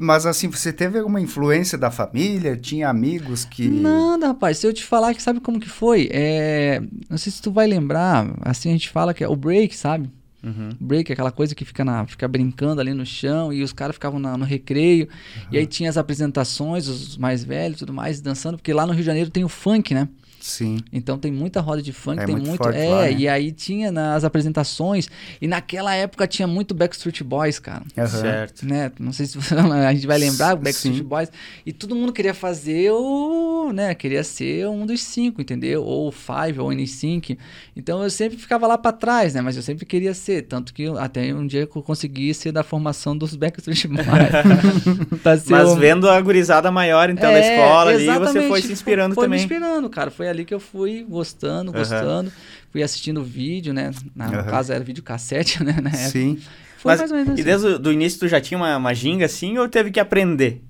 Mas assim, você teve alguma influência da família? Tinha amigos que... Nada, rapaz. Se eu te falar que sabe como que foi, é... não sei se tu vai lembrar, assim a gente fala que é o break, sabe? Uhum. Break aquela coisa que fica, na, fica brincando ali no chão e os caras ficavam na- no recreio. E aí tinha as apresentações, os mais velhos e tudo mais, dançando, porque lá no Rio de Janeiro tem o funk, né? Sim. Então tem muita roda de funk, É tem muito muito. forte é, lá, né? e aí tinha nas apresentações. E naquela época tinha muito Backstreet Boys, cara. Aham. Certo. Né? Não sei se a gente vai lembrar, o Backstreet Sim. Boys. E todo mundo queria fazer o. né? Queria ser um dos cinco, entendeu? Ou o Five, ou o N5. Então eu sempre ficava lá pra trás, né? Mas eu sempre queria ser. Tanto que até um dia que eu consegui ser da formação dos Backstreet Boys. Ser Mas vendo a gurizada maior, então, da É, escola ali, você foi se inspirando foi também. me inspirando, cara. Foi ali que eu fui gostando, gostando. Fui assistindo vídeo, né? Na, No Aham. caso era vídeo cassete, né? Na época. Sim. Foi Mas, mais ou menos e assim. desde o do início tu já tinha uma, uma ginga assim ou teve que aprender?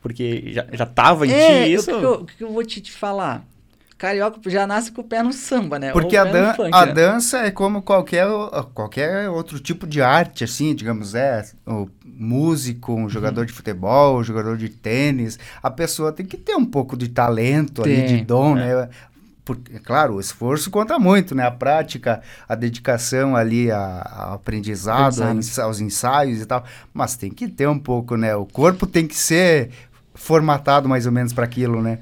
Porque já, já tava em É, ti isso? o que, eu, o que eu vou te, te falar? Carioca já nasce com o pé no samba, né? Porque a, dan funk, a né? dança é como qualquer, qualquer outro tipo de arte, assim, digamos, é o músico, um Uhum. jogador de futebol, um jogador de tênis. A pessoa tem que ter um pouco de talento ali, de Tem, dom, é. né? Porque, claro, o esforço conta muito, né? A prática, a dedicação ali a- ao aprendizado, Aprendizado. a aos ensaios e tal. Mas tem que ter um pouco, né? O corpo tem que ser formatado mais ou menos para aquilo, né?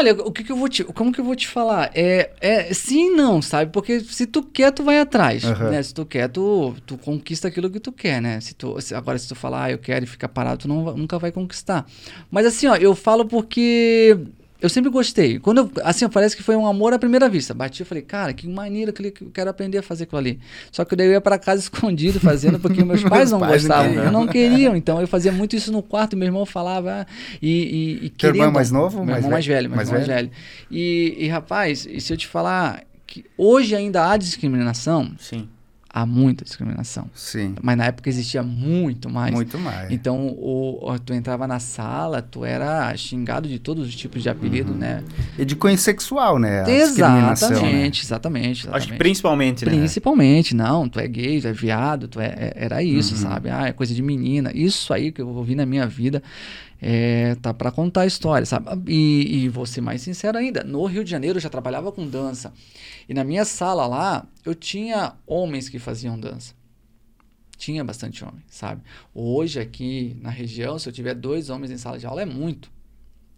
Olha, o que, que eu vou te. Como que eu vou te falar? É, é sim e não, sabe? Porque se tu quer, tu vai atrás. Aham. Né? Se tu quer, tu, tu conquista aquilo que tu quer, né? Se tu, se- agora, se tu falar, ah, eu quero e ficar parado, tu não, nunca vai conquistar. Mas assim, ó, eu falo porque. Eu sempre gostei. Quando eu, assim, parece que foi um amor à primeira vista. Bati e falei, cara, que maneiro, que eu quero aprender a fazer aquilo ali. Só que daí eu ia pra casa escondido fazendo, porque meus pais não pais não gostavam. eu não queriam. Então eu fazia muito isso no quarto, meu irmão falava. ah, E, e, e Teu irmão é querendo- mais novo Meu mais irmão mais velho? velho, Mais mais velho. E, e, rapaz, e se eu te falar que hoje ainda há discriminação, Sim. Há muita discriminação. Sim, Mas na época existia muito mais. muito mais. Então, o, o- tu entrava na sala, tu era xingado de todos os tipos de apelido, né? E de cunho sexual, né? A discriminação, né? Exatamente, exatamente, Acho que exatamente. principalmente, né? Principalmente, não, tu é gay, tu é viado, tu é, é- era isso, Uhum. sabe? Ah, é coisa de menina. Isso aí que eu ouvi na minha vida é, tá pra contar a história, sabe? E, e vou ser mais sincero ainda, no Rio de Janeiro eu já trabalhava com dança. E na minha sala lá, eu tinha homens que faziam dança. Tinha bastante homem, sabe? Hoje aqui na região, se eu tiver dois homens em sala de aula, é muito.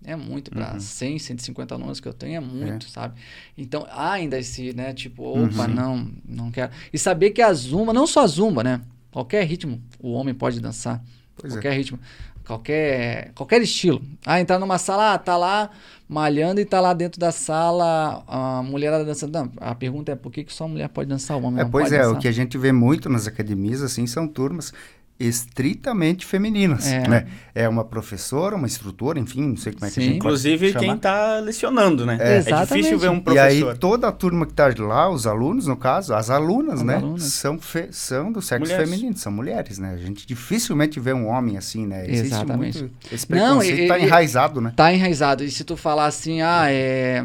É muito para Uhum. 100, 150 alunos que eu tenho, é muito, sabe? Então, há ainda esse, né, tipo, opa, Uhum. não, não quero. E saber que a zumba, não só a zumba, né? Qualquer ritmo o homem pode dançar. Pois é. qualquer ritmo, qualquer, qualquer estilo. Ah, entrar numa sala, ah, tá lá malhando e tá lá dentro da sala a mulherada dançando. Não, a pergunta é por que, que só a mulher pode dançar, o homem É, não pois pode é, dançar? o que a gente vê muito nas academias, assim, são turmas estritamente femininas, É. né? É uma professora, uma instrutora, enfim, não sei como é que a gente Inclusive quem tá lecionando, né? É. É, difícil ver um E professor. aí toda a turma que tá lá, os alunos, no caso, as alunas, As né? alunas. São, fe- são do sexo Mulheres. feminino, são mulheres, né? A gente dificilmente vê um homem assim, né? Existe Exatamente. muito... Esse Não, preconceito e- tá e- enraizado, né? Tá enraizado. E se tu falar assim, ah, é.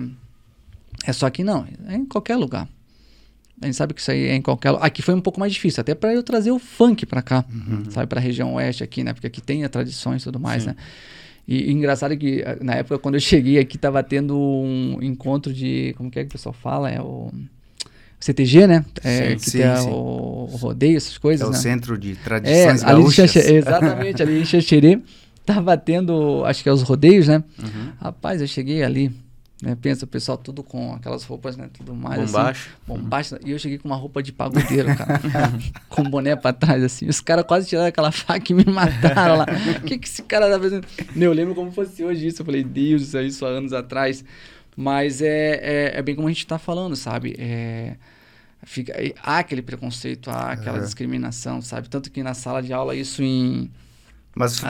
É só aqui não, é em qualquer lugar. A gente sabe que isso aí é em qualquer. Aqui foi um pouco mais difícil, até para eu trazer o funk pra cá, sabe, pra região oeste aqui, né? Porque aqui tem a tradições e tudo mais, Sim. né? E, e engraçado é que eh, na época quando eu cheguei aqui tava tendo um encontro de, como que é que o pessoal fala? É o CTG, né? É, Sim, que sim, tem a- sim. o, o rodeio, essas coisas, É o né? centro de É, tradições em gaúchas. Exatamente, ali em Xaxerê, tava tendo, acho que é os rodeios, né? Uhum. Rapaz, eu cheguei ali, Né? Pensa o pessoal tudo com aquelas roupas, né? Tudo mais Bombacho. assim. Bombacho. E eu cheguei com uma roupa de pagodeiro, cara. com boné pra trás, assim. Os caras quase tiraram aquela faca e me mataram lá. O que, que esse cara tá fazendo? Eu lembro como fosse hoje isso. Eu falei, Deus, isso aí, há anos atrás. Mas é, é, é bem como a gente tá falando, sabe? É, fica, há aquele preconceito, há aquela Uhum. discriminação, sabe? Tanto que na sala de aula, isso em... Mas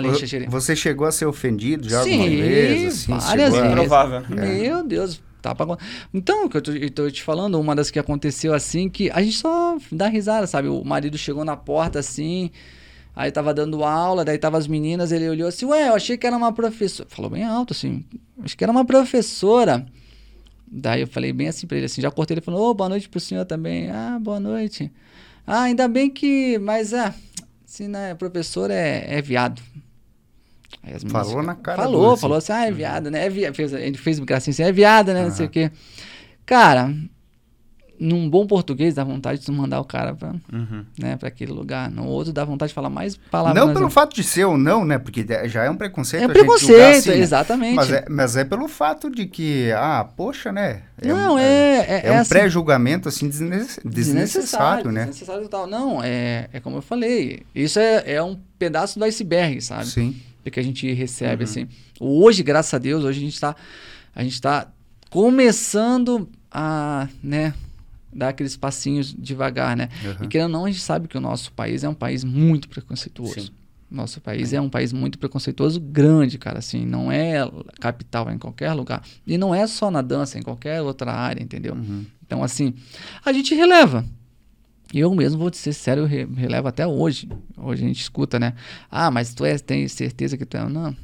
você chegou a ser ofendido já Sim, alguma vez? Assim, várias chegou a- vezes. Provável. Meu Deus, tá pra... Então, o que eu tô, eu tô te falando, uma das que aconteceu assim, que a gente só dá risada, sabe? O marido chegou na porta assim, aí tava dando aula, daí tava as meninas, ele olhou assim, ué, eu achei que era uma professora. Falou bem alto assim, acho que era uma professora. Daí eu falei bem assim pra ele, assim, já cortei ele falou, ô, boa noite pro senhor também. Ah, boa noite. Ah, ainda bem que, mas é, se né, professor é, é viado. Meninas Falou ficam- na cara Falou, assim. falou assim, ah, é viado, né? É viado. Fez, ele fez gracinha assim, é viada, né? Não sei o quê. Cara, num bom português dá vontade de tu mandar o cara pra, Uhum. né, aquele lugar. No outro dá vontade de falar mais palavras. Não né? pelo fato de ser ou não, né? Porque já é um preconceito. É julgar preconceito, assim, né? exatamente. Mas é, mas é pelo fato de que, ah, poxa, né? É, Não, um- é- é- é é um assim- pré-julgamento, assim, desnece- desnecessário, né? Desnecessário e tal. Não, é, é como eu falei. Isso é, é um pedaço do iceberg, sabe? Sim. que a gente recebe, assim. Hoje, graças a Deus, hoje a gente está a gente tá começando a, né, dar aqueles passinhos devagar, né? Uhum. E querendo ou não, a gente sabe que o nosso país é um país muito preconceituoso. Sim. Nosso país é um país muito preconceituoso, grande, cara, assim, não é capital em qualquer lugar. E não é só na dança, é em qualquer outra área, entendeu? Uhum. Então, assim, a gente releva. Eu mesmo vou te ser sério, eu re- relevo até hoje. Hoje a gente escuta, né? Ah, mas tu é, tem certeza que tu é? Não.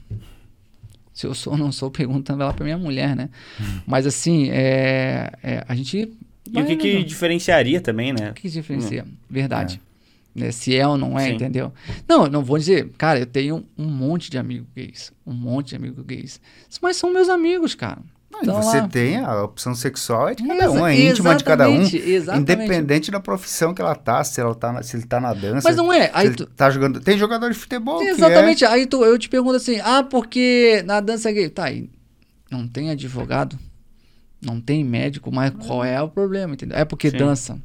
Se eu sou ou não sou, pergunta lá pra minha mulher, né? Mas assim, é, é, a gente. E o que, que vai- diferenciaria também, né? o que diferencia? Verdade. Né, Se é ou não é, Sim. entendeu? Não, eu não vou dizer, cara, eu tenho um monte de amigos gays. Um monte de amigos gays. Mas são meus amigos, cara. Então, você lá- tem a opção sexual é de cada Exa- um, é íntima de cada um. exatamente, exatamente. Independente da profissão que ela tá, se ela tá na, se ele tá na dança. Mas não é. Aí tu- tá jogando. Tem jogador de futebol que é Exatamente. Aí tu, eu te pergunto assim, ah, porque na dança gay. Tá, aí não tem advogado, não tem médico, mas qual é o problema, entendeu? É porque Sim. dança.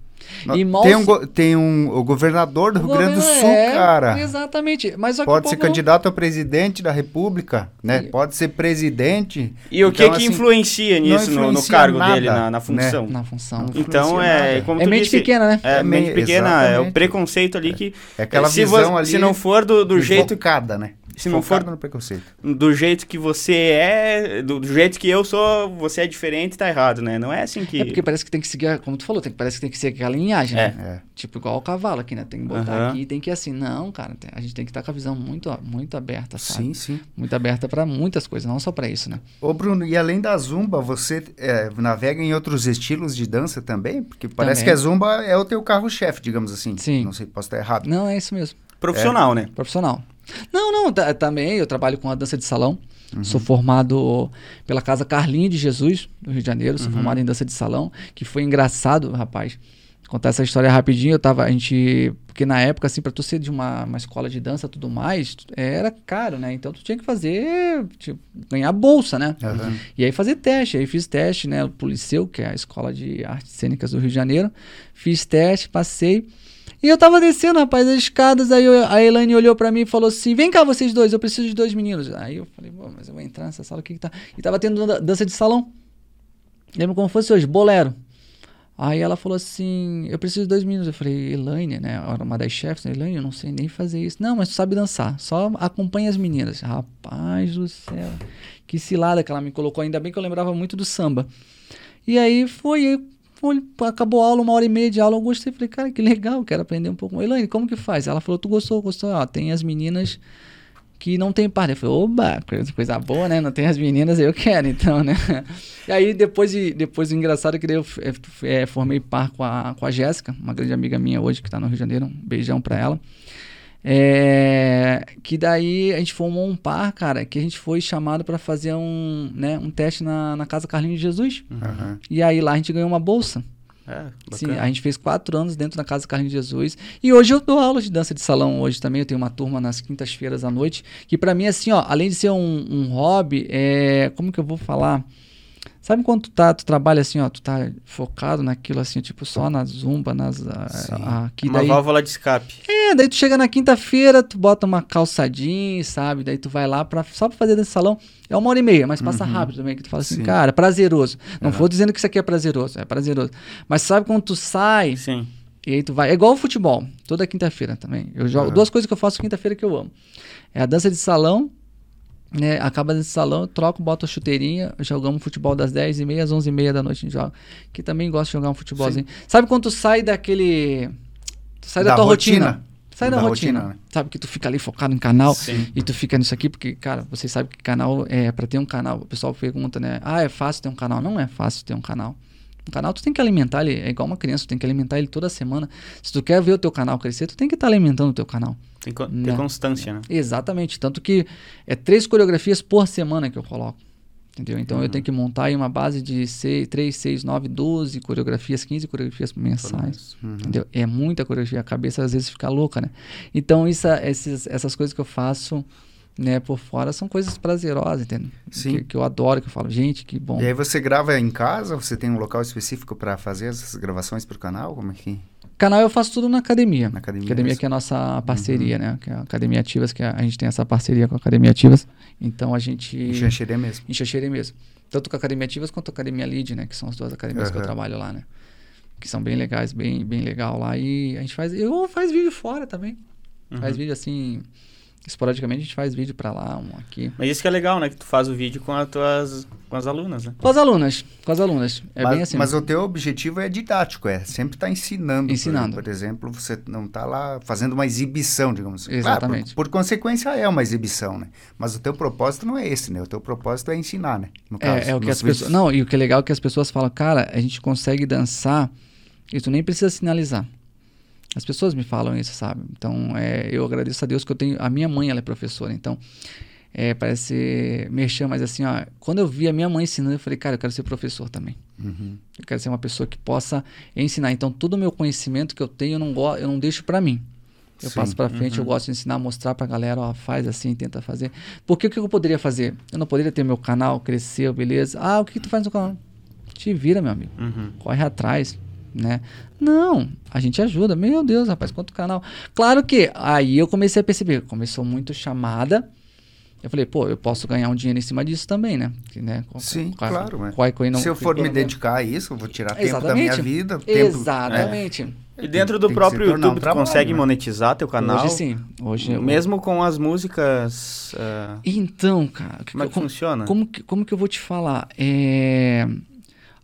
No- E mal tem, um, tem um o governador do O Rio Grande do Sul, é, cara. Exatamente. Mas só que Pode o ser povo candidato a presidente da república, né? E- Pode ser presidente. E o que Então, que assim, influencia nisso no- no, influencia cargo nada, dele, na, na né? função? na função. Então influencia é É mente disse, pequena, né? É, É mente pequena, é o exatamente. preconceito ali que É aquela se, visão vo- ali. se não for do, do jeito focada, né? Se não for- no preconceito. do jeito que você é, do, do jeito que eu sou, você é diferente, tá errado, né? Não é assim que É porque parece que tem que seguir, como tu falou, tem, parece que tem que seguir aquela linhagem, É. né? É. Tipo, igual o cavalo aqui, né? Tem que botar Aham. aqui, tem que ir assim. Não, cara, tem- a gente tem que estar com a visão muito, muito aberta, sabe? Sim, sim. Muito aberta pra muitas coisas, não só pra isso, né? Ô, Bruno, e além da zumba, você é, navega em outros estilos de dança também? Porque parece Também. que a zumba é o teu carro-chefe, digamos assim. Sim. Não sei, posso estar errado. Não, é isso mesmo. profissional, né? Profissional. Não, não, ta- também eu trabalho com a dança de salão. Uhum. Sou formado pela Casa Carlinho de Jesus, do Rio de Janeiro. Uhum. Sou formado em dança de salão, que foi engraçado, rapaz. Contar essa história rapidinho, eu tava, a gente, porque na época, assim, pra tu ser de uma, uma escola de dança e tudo mais, era caro, né? Então tu tinha que fazer, tipo, ganhar bolsa, né? Aham. E aí fazer teste, aí fiz teste, né, pro Liceu, que é a Escola de Artes Cênicas do Rio de Janeiro. Fiz teste, passei. E eu tava descendo, rapaz, as escadas, aí eu- a Elaine olhou pra mim e falou assim, vem cá vocês dois, eu preciso de dois meninos. Aí eu falei, pô, mas eu vou entrar nessa sala, o que que tá? E tava tendo dan- dança de salão. Lembro como fosse hoje, bolero. Aí ela falou assim, eu preciso de dois meninos. Eu falei, Elaine, né, era uma das chefes, Elaine, eu não sei nem fazer isso. Não, mas tu sabe dançar, só acompanha as meninas. Rapaz do céu, que cilada que ela me colocou, ainda bem que eu lembrava muito do samba. E aí foi, acabou a aula, uma hora e meia de aula, eu gostei, falei, cara, que legal, quero aprender um pouco. Elaine, como que faz? Ela falou, tu gostou, gostou, ó, tem as meninas que não tem par. Eu falei, oba, coisa, boa, né? Não tem as meninas, eu quero, então, né? E aí, depois, de, depois o engraçado é que eu é, formei par com a, com a Jéssica, uma grande amiga minha hoje que tá no Rio de Janeiro, um beijão pra ela. É, que daí a gente formou um par, cara, que a gente foi chamado pra fazer um, né, um teste na, na Casa Carlinhos de Jesus. Aham. E aí lá a gente ganhou uma bolsa. É, Sim, a gente fez quatro anos dentro da Casa Carlinhos de Jesus. E hoje eu dou aula de dança de salão. Hoje também eu tenho uma turma nas quintas-feiras à noite. Que pra mim, assim, ó, além de ser um, um hobby, é. Como que eu vou falar? Sabe quando tu tá, tu trabalha assim, ó, tu tá focado naquilo assim, tipo, só na zumba, nas. A, a, aqui, Uma daí, válvula de escape. É, daí tu chega na quinta-feira, tu bota uma calça jeans, sabe? Daí tu vai lá pra, só pra fazer desse salão. É uma hora e meia, mas passa rápido também, que tu fala assim, Sim. cara, prazeroso. Não vou dizendo que isso aqui é prazeroso, é prazeroso. Mas sabe quando tu sai Sim. e aí tu vai. É igual o futebol, toda quinta-feira também. Eu jogo Aham. duas coisas que eu faço quinta-feira que eu amo. É a dança de salão, né? Acaba desse salão, troco, boto a chuteirinha, jogamos futebol das 10h30 às 11h30 da noite a gente joga. Que também gosto de jogar um futebolzinho. Sabe quando tu sai daquele. Tu sai da, Da tua rotina. rotina. Sai da, Da rotina. rotina, né? Sabe que tu fica ali focado em canal Sim. e tu fica nisso aqui, porque, cara, vocês sabem que canal é para ter um canal. O pessoal pergunta, né? Ah, é fácil ter um canal? Não é fácil ter um canal. Um canal tu tem que alimentar ele, é igual uma criança, tu tem que alimentar ele toda semana. Se tu quer ver o teu canal crescer, tu tem que estar alimentando o teu canal. Tem que ter Né. constância, né? Exatamente, tanto que é três coreografias por semana que eu coloco. Entendeu? Então eu tenho que montar aí uma base de seis, 3, 6, 9, 12 coreografias, 15 coreografias mensais. Entendeu? É muita coreografia, a cabeça às vezes fica louca, né? Então isso, esses, essas coisas que eu faço né, por fora são coisas prazerosas, entendeu? Sim. Que, que eu adoro, que eu falo, gente, que bom. E aí você grava em casa? Você tem um local específico para fazer essas gravações pro canal? Como é que... Canal eu faço tudo na academia. Na academia Academia que é a nossa parceria, né? Que é a Academia Ativas, que a, a gente tem essa parceria com a Academia Ativas. Então a gente. Em Xanxerê mesmo. Em Xanxerê mesmo. Tanto com a Academia Ativas quanto a Academia Lead, né? Que são as duas academias que eu trabalho lá, né? Que são bem legais, bem, bem legal lá. E a gente faz. Eu faz vídeo fora também. Faz vídeo assim. Esporadicamente a gente faz vídeo pra lá, um aqui. Mas isso que é legal, né? Que tu faz o vídeo com as tuas com as alunas, né? Com as alunas. Com as alunas. É mas, bem assim. mas o teu objetivo é didático, é sempre estar ensinando. Por- Ensinando. Por, exemplo, você não está lá fazendo uma exibição, digamos assim. Claro, Exatamente. por, por consequência é uma exibição, né? Mas o teu propósito não é esse, né? O teu propósito é ensinar, né? No caso, É, é o que as pessoas. Não, e o que é legal é que as pessoas falam, cara, a gente consegue dançar e tu nem precisa sinalizar. As pessoas me falam isso, sabe? Então, é, eu agradeço a Deus que eu tenho. A minha mãe, ela é professora, então. É, parece merchan, mas assim, ó, quando eu vi a minha mãe ensinando, eu falei, cara, eu quero ser professor também. Uhum. Eu quero ser uma pessoa que possa ensinar. Então, todo o meu conhecimento que eu tenho, eu não, go eu não deixo pra mim. Eu Sim. passo pra frente, eu gosto de ensinar, mostrar pra galera, ó, faz assim, tenta fazer. Porque o que eu poderia fazer? Eu não poderia ter meu canal, crescer, beleza. Ah, o que, que tu faz no canal? Te vira, meu amigo. Uhum. Corre atrás, né? Não, a gente ajuda. Meu Deus, rapaz, quanto canal. Claro que aí eu comecei a perceber, começou muito chamada. Eu falei, pô, eu posso ganhar um dinheiro em cima disso também, né? Que, né? Sim, qual- claro. Mas qual- qual- não- se eu for me dedicar a isso, eu vou tirar tempo da minha vida. Tempo, Exatamente. E dentro do Tem próprio tornar um YouTube, tu trabalho, consegue né? monetizar teu canal? Hoje sim. Hoje eu- Mesmo com as músicas. ah, Então, cara, que- como é que funciona? como que, como que eu vou te falar? É,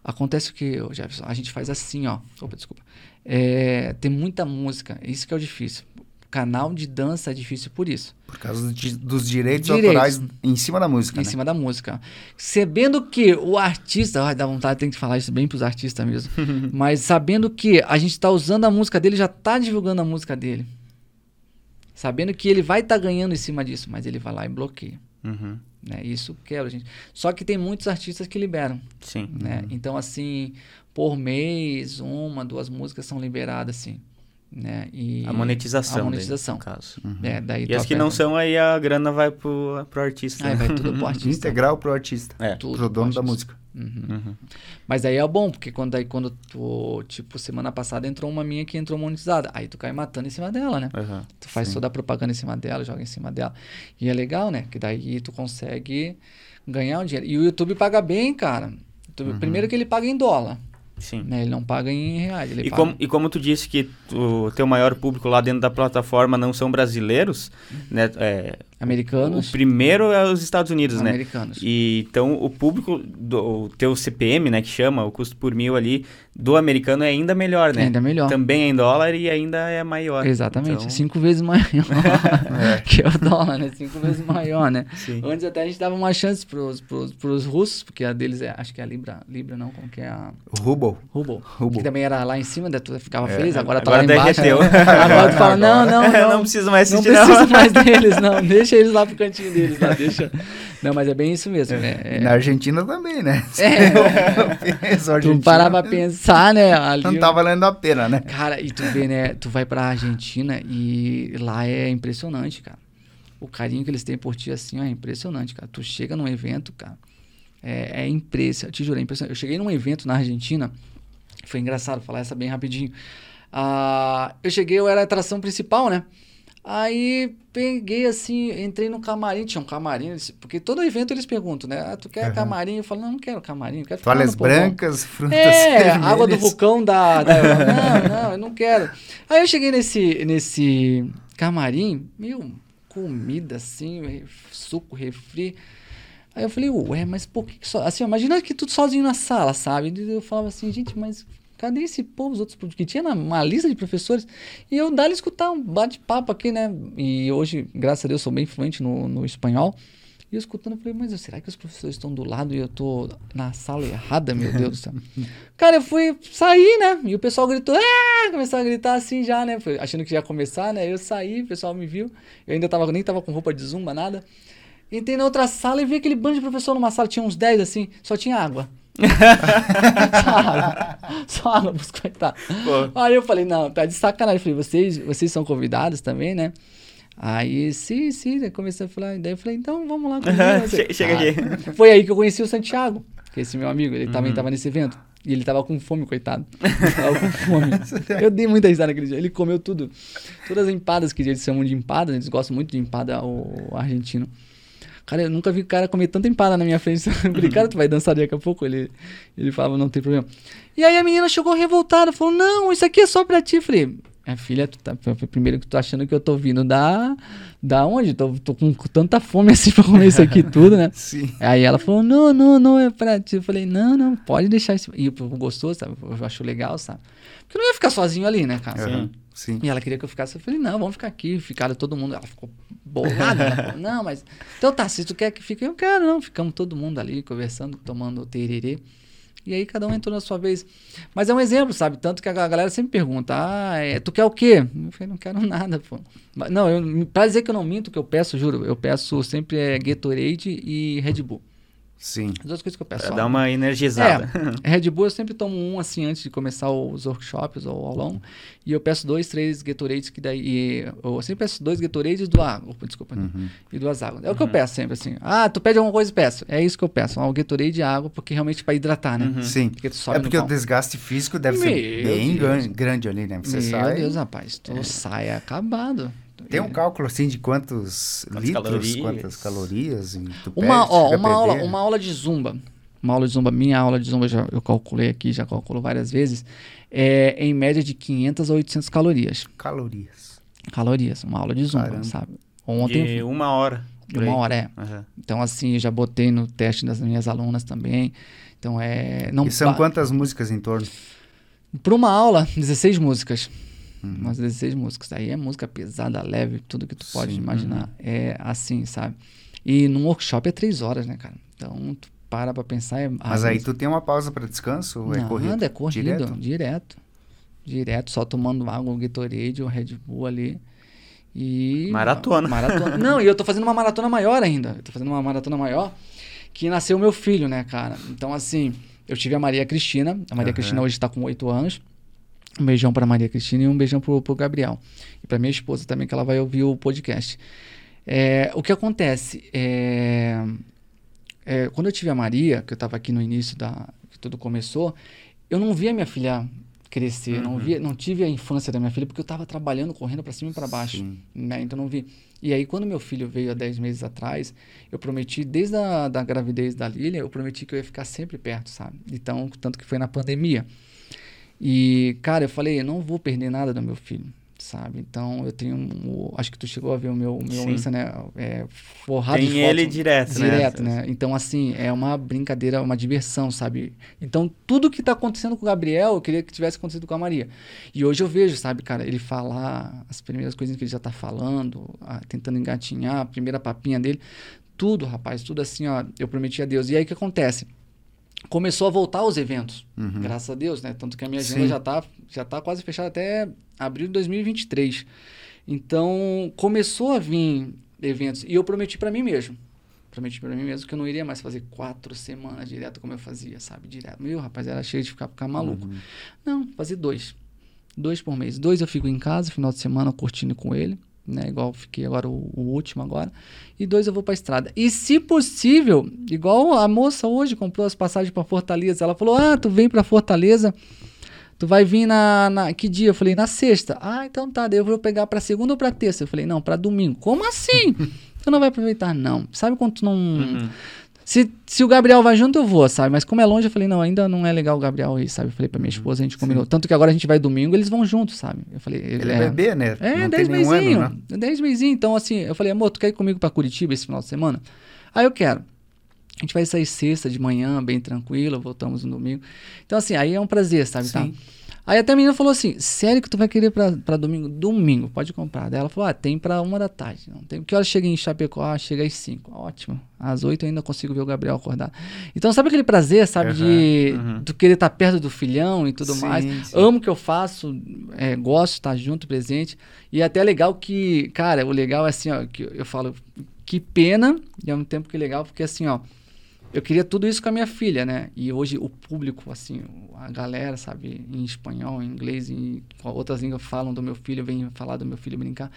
Acontece que, ô, Jefferson, a gente faz assim, ó. Opa, desculpa. É, Tem muita música, isso que é o difícil. Canal de dança é difícil por isso. Por causa de- dos direitos, Direitos. autorais em cima da música, em né? cima da música. Sabendo que o artista, ai, dá vontade, tem que falar isso bem pros artistas mesmo. mas sabendo que a gente tá usando a música dele, já tá divulgando a música dele. Sabendo que ele vai estar ganhando em cima disso, mas ele vai lá e bloqueia. Uhum. Né? Isso quebra, gente. Só que tem muitos artistas que liberam, Sim. né? Então, assim, por mês, uma, duas músicas são liberadas, assim, né? E A monetização. A daí, monetização. no caso. É, daí E as tu que não são, aí a grana vai pro, pro artista. Aí né? vai tudo pro artista. Integral pro artista, É. Tudo pro dono pro da música. Uhum. Uhum. Mas aí é bom, porque quando, aí, quando tu, tipo, semana passada entrou uma minha que entrou monetizada. Aí tu cai matando em cima dela, né? Uhum. Tu faz toda a propaganda em cima dela, joga em cima dela. E é legal, né? Que daí tu consegue ganhar um dinheiro. E o YouTube paga bem, cara. YouTube- Uhum. Primeiro que ele paga em dólar, Sim. né? Ele não paga em reais. E paga... como, e como tu disse que o teu maior público lá dentro da plataforma não são brasileiros, né? é, Americanos. o primeiro é os Estados Unidos, né? Americanos. E então o público do o teu CPM, né, que chama o custo por mil ali do americano é ainda melhor, né? Ainda melhor. Também é em dólar e ainda é maior. Exatamente, Então, cinco vezes maior que é o dólar, né? Cinco vezes maior, né? Sim. Antes até a gente dava uma chance pros, pros, pros russos, porque a deles é, acho que é a Libra, Libra não, como que é a O Rubble. Ruble, Ruble. que também era lá em cima, daí tu ficava É, feliz, agora tá agora lá embaixo. né? Agora tu fala, não, não, não, não preciso mais não assistir preciso não. mais deles, não, deixa eles lá pro cantinho deles, lá, deixa. Não, mas é bem isso mesmo, né? É, Na Argentina também, né? É. Tu Argentina parar pra pensar, né? Ali, Não tá valendo a pena, né? Cara, e tu vê, né? Tu vai pra Argentina e lá é impressionante, cara. O carinho que eles têm por ti, assim, ó, é impressionante, cara. Tu chega num evento, cara. É, é impressionante, te juro, é impressionante. Eu cheguei num evento na Argentina, foi engraçado falar essa bem rapidinho. Ah, eu cheguei, eu era a atração principal, né? Aí peguei assim, entrei no camarim, tinha um camarim, porque todo evento eles perguntam, né? Ah, tu quer Aham. camarim? Eu falo, não, não quero camarim, eu quero Toalhas brancas, frutas É, vermelhas. água do vulcão da, da. Não, não, eu não quero. Aí eu cheguei nesse, nesse camarim, meu, comida assim, suco, refri. Aí eu falei, ué, mas por que que só. Assim, imagina que tudo sozinho na sala, sabe? Eu falava assim, gente, mas cadê esse povo, os outros que tinha uma lista de professores? E eu dali escutar um bate-papo aqui, né? E hoje, graças a Deus, sou bem fluente no, no espanhol. E eu escutando, eu falei, mas será que os professores estão do lado e eu tô na sala errada, meu Deus do céu? Cara, eu fui sair, né? E o pessoal gritou, ah! Começou a gritar assim já, né? Foi achando que ia começar, né? Eu saí, o pessoal me viu. Eu ainda tava, nem tava com roupa de zumba, nada. Entrei na outra sala e vi aquele bando de professor numa sala, tinha uns 10 assim, só tinha água. só água. Só água pros coitados. Aí eu falei, não, tá de sacanagem. Eu falei, vocês, vocês são convidados também, né? Aí, sim, sim, daí comecei a falar, daí eu falei, então vamos lá comigo. Né? che- chega Ah, aqui. Foi aí que eu conheci o Santiago, que é esse meu amigo, ele Uhum. também tava nesse evento. E ele tava com fome, coitado. tava com fome. Eu dei muita risada naquele dia. Ele comeu tudo. Todas as empadas que eles chamam de empada, né? eles gostam muito de empada, o argentino. Cara, eu nunca vi o cara comer tanta empada na minha frente. Eu falei, cara, tu vai dançar daqui a pouco? Ele, ele falava, não tem problema. E aí a menina chegou revoltada, falou, não, isso aqui é só pra ti. Eu falei, minha filha, tu tá, foi primeiro que tu tá achando que eu tô vindo da, da onde? Tô, tô com tanta fome assim pra comer isso aqui tudo, né? Sim. Aí ela falou, não, não, não é pra ti. Eu falei, não, não, pode deixar isso. E o povo gostou, sabe? Eu acho legal, sabe? Porque eu não ia ficar sozinho ali, né, cara? Aham, Sim. E ela queria que eu ficasse. Eu falei, não, vamos ficar aqui. Ficaram todo mundo. Ela ficou bolada. né? Falou, não, mas. Então tá, se tu quer que fique, eu quero, não. Ficamos todo mundo ali conversando, tomando tererê. E aí cada um entrou na sua vez. Mas é um exemplo, sabe? Tanto que a galera sempre pergunta: ah, é, tu quer o quê? Eu falei, não quero nada, pô. Mas, Não, eu, pra dizer que eu não minto, o que eu peço, juro, eu peço sempre é Gatorade e Red Bull. Sim. As duas coisas que eu peço. Pra dar uma energizada. É, Red Bull eu sempre tomo um assim antes de começar os workshops ou aulão. E eu peço dois, três Gatorades que daí. e Eu sempre peço dois Gatorades do água. Desculpa, né? Uhum. E duas águas. É o que eu peço sempre assim. Ah, tu pede alguma coisa e peço. É isso que eu peço. O Gatorade e a água, porque realmente pra hidratar, né? Sim. Porque tu sobe É porque o desgaste físico deve ser Meu bem Deus. gran- grande ali, né? Você Meu sai. Deus, rapaz. Tu sai acabado. Tem um cálculo assim de quantos Quantas litros, calorias. quantas calorias e tu Uma, perde, ó, uma, aula, perder. uma aula de zumba. Uma aula de zumba, minha aula de zumba, já, eu calculei aqui, já calculo várias vezes, é em média de 500 a 800 calorias. Calorias. Calorias, uma aula de zumba, Caramba. sabe? Ontem, De uma hora. aí. uma hora, é. Aham. Então, assim, eu já botei no teste das minhas alunas também. Então, é... Não e são quantas músicas em torno? Para uma aula, 16 músicas. Uhum. Umas 16 músicas. Aí é música pesada, leve, tudo que tu pode Sim. imaginar. É assim, sabe? E num workshop é 3 horas, né, cara? Então, tu para pra pensar... É, Mas aí tu tem uma pausa para descanso ou é Nada, corrido? é corrido, Direto? direto. Direto, só tomando água, um Gatorade, um Red Bull ali. E. Maratona. Maratona. Não, e eu tô fazendo uma maratona maior ainda. Eu tô fazendo uma maratona maior que nasceu meu filho, né, cara? Então, assim, eu tive a Maria Cristina. A Maria Aham. Cristina hoje tá com 8 anos. Um beijão pra Maria Cristina e um beijão pro, pro Gabriel. E pra minha esposa também, que ela vai ouvir o podcast. É, o que acontece é, é, quando eu tive a Maria, que eu estava aqui no início da que tudo começou, eu não via minha filha crescer, não via, não tive a infância da minha filha porque eu estava trabalhando, correndo para cima e para baixo, né? Então não vi. E aí quando meu filho veio há 10 meses atrás, eu prometi desde a da gravidez da Lilia, eu prometi que eu ia ficar sempre perto, sabe? Então, tanto que foi na pandemia. E, cara, eu falei, eu não vou perder nada do meu filho, sabe? Então, eu tenho. um- acho que tu chegou a ver o meu, meu Sim. Insta, né? É, forrado Tem de ele fotos direto, né? direto, né? Então, assim, é uma brincadeira, uma diversão, sabe? Então, tudo que tá acontecendo com o Gabriel, eu queria que tivesse acontecido com a Maria. E hoje eu vejo, sabe, cara, ele falar as primeiras coisas que ele já tá falando, ah, tentando engatinhar, a primeira papinha dele. Tudo, rapaz, tudo assim, ó, eu prometi a Deus. E aí o que acontece? Começou a voltar os eventos, Uhum. graças a Deus, né? Tanto que a minha agenda Sim. já tá, já tá quase fechada até abril de 2023. Então, começou a vir eventos. E eu prometi pra mim mesmo. Prometi pra mim mesmo que eu não iria mais fazer quatro semanas direto como eu fazia, sabe? Direto. Meu, rapaz, era cheio de ficar, ficar maluco. Não, fazer dois. Dois por mês. Dois eu fico em casa, final de semana, curtindo com ele. Né? Igual fiquei agora o, o último agora. E dois eu vou pra estrada. E se possível, igual a moça hoje comprou as passagens para Fortaleza, ela falou: "Ah, tu vem para Fortaleza, tu vai vir na, na que dia?" Eu falei: "Na sexta". "Ah, então tá, daí eu vou pegar para segunda ou para terça?" Eu falei: "Não, para domingo". "Como assim?" tu não vai aproveitar não. Sabe quando tu não Uhum. Se, se o Gabriel vai junto, eu vou, sabe? Mas como é longe, eu falei, não, ainda não é legal o Gabriel ir, sabe? Eu falei pra minha esposa, a gente combinou. Tanto que agora a gente vai domingo, eles vão juntos, sabe? Eu falei, Ele é, bebê, né? É, Não 10 tem nenhum ano, mesinho. né? 10 mesinho. Então, assim, eu falei, amor, tu quer ir comigo pra Curitiba esse final de semana? Aí eu quero. A gente vai sair sexta de manhã, bem tranquilo, voltamos no domingo. Então, assim, aí é um prazer, sabe? Tá? Aí até a menina falou assim: sério que tu vai querer pra, pra domingo? Domingo, pode comprar. Daí ela falou: ah, tem pra uma da tarde. Não tem. Que hora chega em Chapecó? Ah, chega às cinco. Ótimo. Às oito eu ainda consigo ver o Gabriel acordar. Então, sabe aquele prazer, sabe, de uhum. tu querer estar perto do filhão e tudo Sim, mais? sim. Amo o que eu faço, é, gosto de estar junto, presente. E é até legal que, cara, o legal é assim, ó, que eu falo, que pena, e ao mesmo tempo que legal, porque assim, ó, eu queria tudo isso com a minha filha, né? E hoje o público, assim, a galera, sabe, em espanhol, em inglês, em outras línguas falam do meu filho, vem falar do meu filho brincar.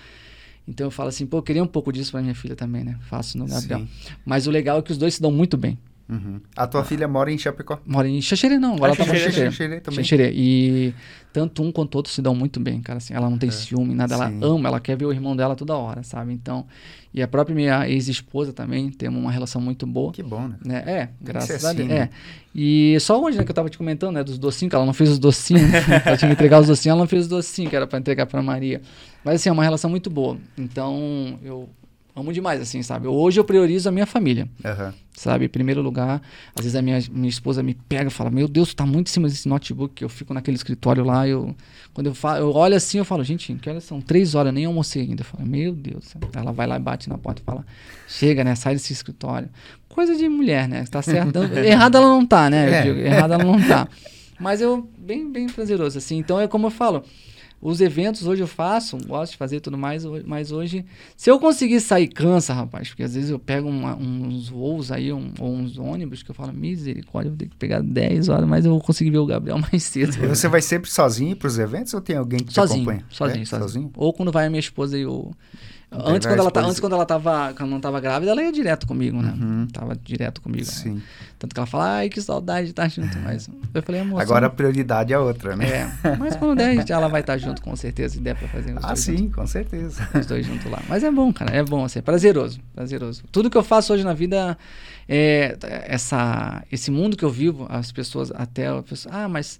Então eu falo assim, pô, eu queria um pouco disso pra minha filha também, né? Faço no Gabriel. Sim. Mas o legal é que os dois se dão muito bem. Uhum. A tua filha mora em Chapecó. Mora em Xaxerê, não. Agora Ah, ela tá morando em Xaxerê, Xaxerê. Xaxerê também. Xaxerê. E tanto um quanto outro se dão muito bem, cara. Assim, ela não tem ciúme, nada. Ela Sim. ama, ela quer ver o irmão dela toda hora, sabe? Então, e a própria minha ex-esposa também, temos uma relação muito boa. Que bom, né? Né? É, graças a assim, Deus. né? É. E só hoje, né, que eu tava te comentando, né, dos docinhos, que ela não fez os docinhos. ela tinha que entregar os docinhos, ela não fez os docinhos, que era pra entregar pra Maria. Mas assim, é uma relação muito boa. Então, eu amo demais, assim, sabe? Hoje eu priorizo a minha família Aham. sabe? Em primeiro lugar, às vezes a minha, minha esposa me pega e fala: Meu Deus, tu tá muito em cima desse notebook. que Eu fico naquele escritório lá. Eu, quando eu, falo, eu olho assim, eu falo: Gente, que horas são? Três horas, nem almocei ainda. Eu falo: Meu Deus. Ela vai lá e bate na porta e fala: Chega, né? Sai desse escritório. Coisa de mulher, né? Tá certo. Errada ela não tá, né? Eu É. digo, errada ela não tá. Mas eu, bem, bem prazeroso, assim. Então é como eu falo. Os eventos hoje eu faço, gosto de fazer tudo mais, mas hoje, se eu conseguir sair, cansa, rapaz, porque às vezes eu pego uma- uns voos aí, um- ou uns ônibus, que eu falo, misericórdia, eu vou ter que pegar 10 horas, mas eu vou conseguir ver o Gabriel mais cedo. E você vai sempre sozinho pros eventos ou tem alguém que te sozinho, acompanha? sozinho, É? sozinho, Ou quando vai a minha esposa e o. Antes quando, ela tá, esposa- antes, quando ela tava. Quando não tava grávida, ela ia direto comigo, né? Uhum. Tava direto comigo. né? Sim. Tanto que ela fala, ai, que saudade de estar junto. Mas eu falei, amor. Agora a prioridade é outra, né? É, mas quando der, a gente- ela vai estar junto com certeza, se der pra fazer os Ah, dois sim, com certeza. os dois juntos lá. Mas é bom, cara, é bom, assim, é prazeroso, prazeroso. Tudo que eu faço hoje na vida, é, essa, esse mundo que eu vivo, as pessoas até, a pessoa, ah, mas,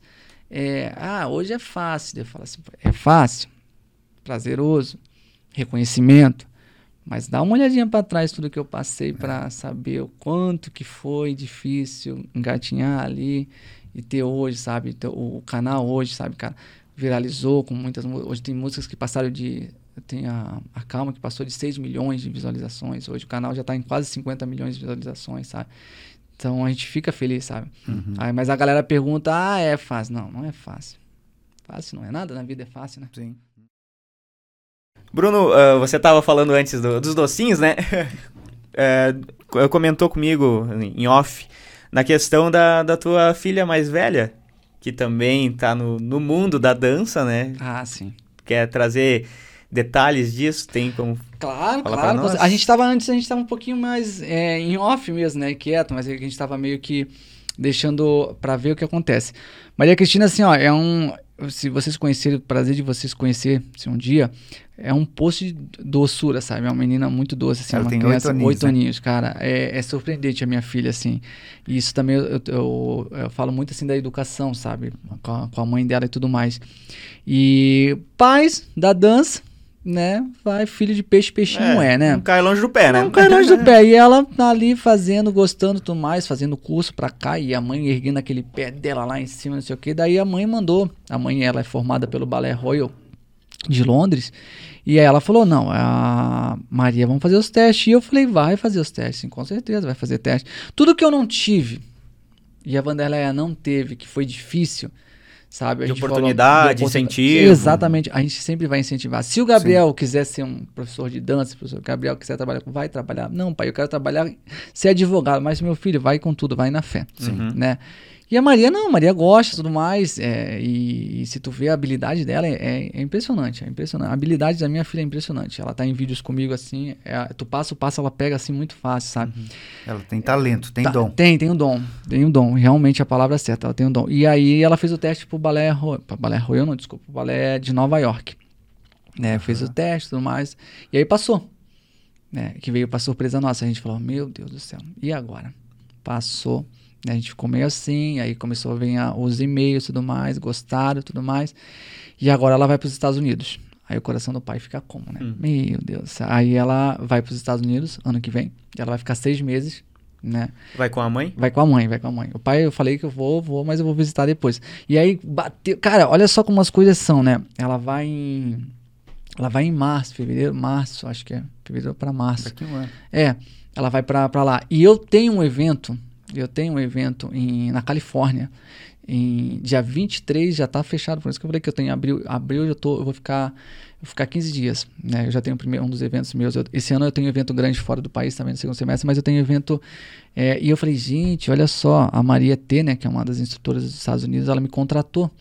é, ah, hoje é fácil. Eu falo assim, é fácil, prazeroso, reconhecimento, mas dá uma olhadinha para trás tudo que eu passei para saber o quanto que foi difícil engatinhar ali e ter hoje, sabe? Ter o, canal hoje, sabe, cara? Viralizou com muitas mu- Hoje tem músicas que passaram de. Tem a, a Calma que passou de 6 milhões de visualizações. Hoje o canal já está em quase 50 milhões de visualizações, sabe? Então a gente fica feliz, sabe? Uhum. Aí, mas a galera pergunta: ah, é fácil? Não, não é fácil. Fácil não é nada, na vida é fácil, né? Sim. Bruno, ah, você estava falando antes do- dos docinhos, né? É, co- comentou comigo em off na questão da, da tua filha mais velha, que também tá no, no mundo da dança, né? Ah, sim. Quer trazer detalhes disso? Tem como. Claro, claro. A gente tava antes, a gente tava um pouquinho mais é, em off mesmo, né? Quieto, mas a gente tava meio que deixando pra ver o que acontece. Maria Cristina, assim, ó, é um. Se vocês conhecerem, o prazer de vocês conhecer se um dia, é um poço de doçura, sabe? É uma menina muito doce, assim, Ela uma tem criança, oito aninhos, oito né? aninhos, cara. É, é surpreendente a minha filha, assim. E isso também eu, eu, eu- eu falo muito assim da educação, sabe? Com a, com a mãe dela e tudo mais. E pais da dança, né? Vai, filho de peixe, peixinho é, né? Não cai longe do pé, né? Não cai longe do pé. E ela tá ali fazendo, gostando tudo mais, fazendo curso pra cá. E a mãe erguendo aquele pé dela lá em cima, não sei o que. Daí a mãe mandou. A mãe, ela é formada pelo Ballet Royal de Londres. E aí ela falou: Não, a Maria, vamos fazer os testes. E eu falei: Vai fazer os testes, sim, com certeza, vai fazer teste. Tudo que eu não tive e a Vanderleia não teve, que foi difícil. Sabe? A De oportunidade, de oportunidade. incentivo. Exatamente. A gente sempre vai incentivar. Se o Gabriel quiser ser um professor de dança, se o professor Gabriel quiser trabalhar, vai trabalhar. Não, pai, eu quero trabalhar, ser advogado. Mas meu filho, vai com tudo, vai na fé. Uhum. Né? E a Maria não, a Maria gosta e tudo mais. É, e, e, se tu vê a habilidade dela, é, é, impressionante, é impressionante. A habilidade da minha filha é impressionante. Ela tá em vídeos comigo assim, é, tu passa o passo, ela pega assim muito fácil, sabe? Uhum. Ela tem talento, tem tá, dom. Tem, tem um dom. Tem um dom. Realmente a palavra é certa, ela tem um dom. E aí ela fez o teste pro balé, pro balé Royal, não, desculpa, balé de Nova York. Né, uhum. Fez o teste e tudo mais. E aí passou. Né, que veio pra surpresa nossa. A gente falou, meu Deus do céu, e agora? Passou a gente ficou meio assim, aí começou a vir a, os e-mails e tudo mais, gostaram e tudo mais. E agora ela vai para os Estados Unidos. Aí o coração do pai fica como, né? Hum. Meu Deus. Aí ela vai para os Estados Unidos ano que vem. Ela vai ficar seis meses, né? Vai com a mãe? Vai com a mãe, vai com a mãe. O pai, eu falei que eu vou, vou, mas eu vou visitar depois. E aí bateu. Cara, olha só como as coisas são, né? Ela vai em. Ela vai em março, fevereiro, março, acho que é. Fevereiro para março. Daqui um ano. É, ela vai para lá. E eu tenho um evento eu tenho um evento em, na Califórnia. Em dia 23 já está fechado, por isso que eu falei que eu tenho abril, abril eu, tô, eu vou ficar eu vou ficar 15 dias, né? Eu já tenho primeiro, um dos eventos meus. Eu, esse ano eu tenho evento grande fora do país também no segundo semestre, mas eu tenho evento. É, e eu falei, gente, olha só, a Maria T, né, que é uma das instrutoras dos Estados Unidos, ela me contratou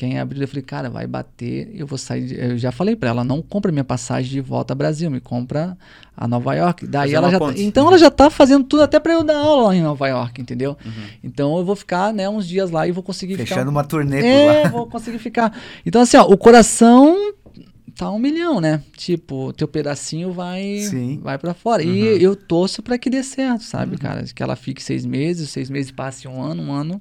quem abriu, eu falei, cara, vai bater, eu vou sair. Eu já falei para ela, não compra minha passagem de volta ao Brasil, me compra a Nova York. Daí ela já, tá, então ela já tá fazendo tudo até para eu dar aula lá em Nova York, entendeu? Uhum. Então eu vou ficar, né, uns dias lá e vou conseguir Fechando ficar. uma turnê é, vou conseguir ficar. Então assim, ó, o coração tá um milhão, né? Tipo, teu pedacinho vai Sim. vai para fora. Uhum. E eu torço para que dê certo, sabe, uhum. cara? Que ela fique seis meses, seis meses passe um ano, um ano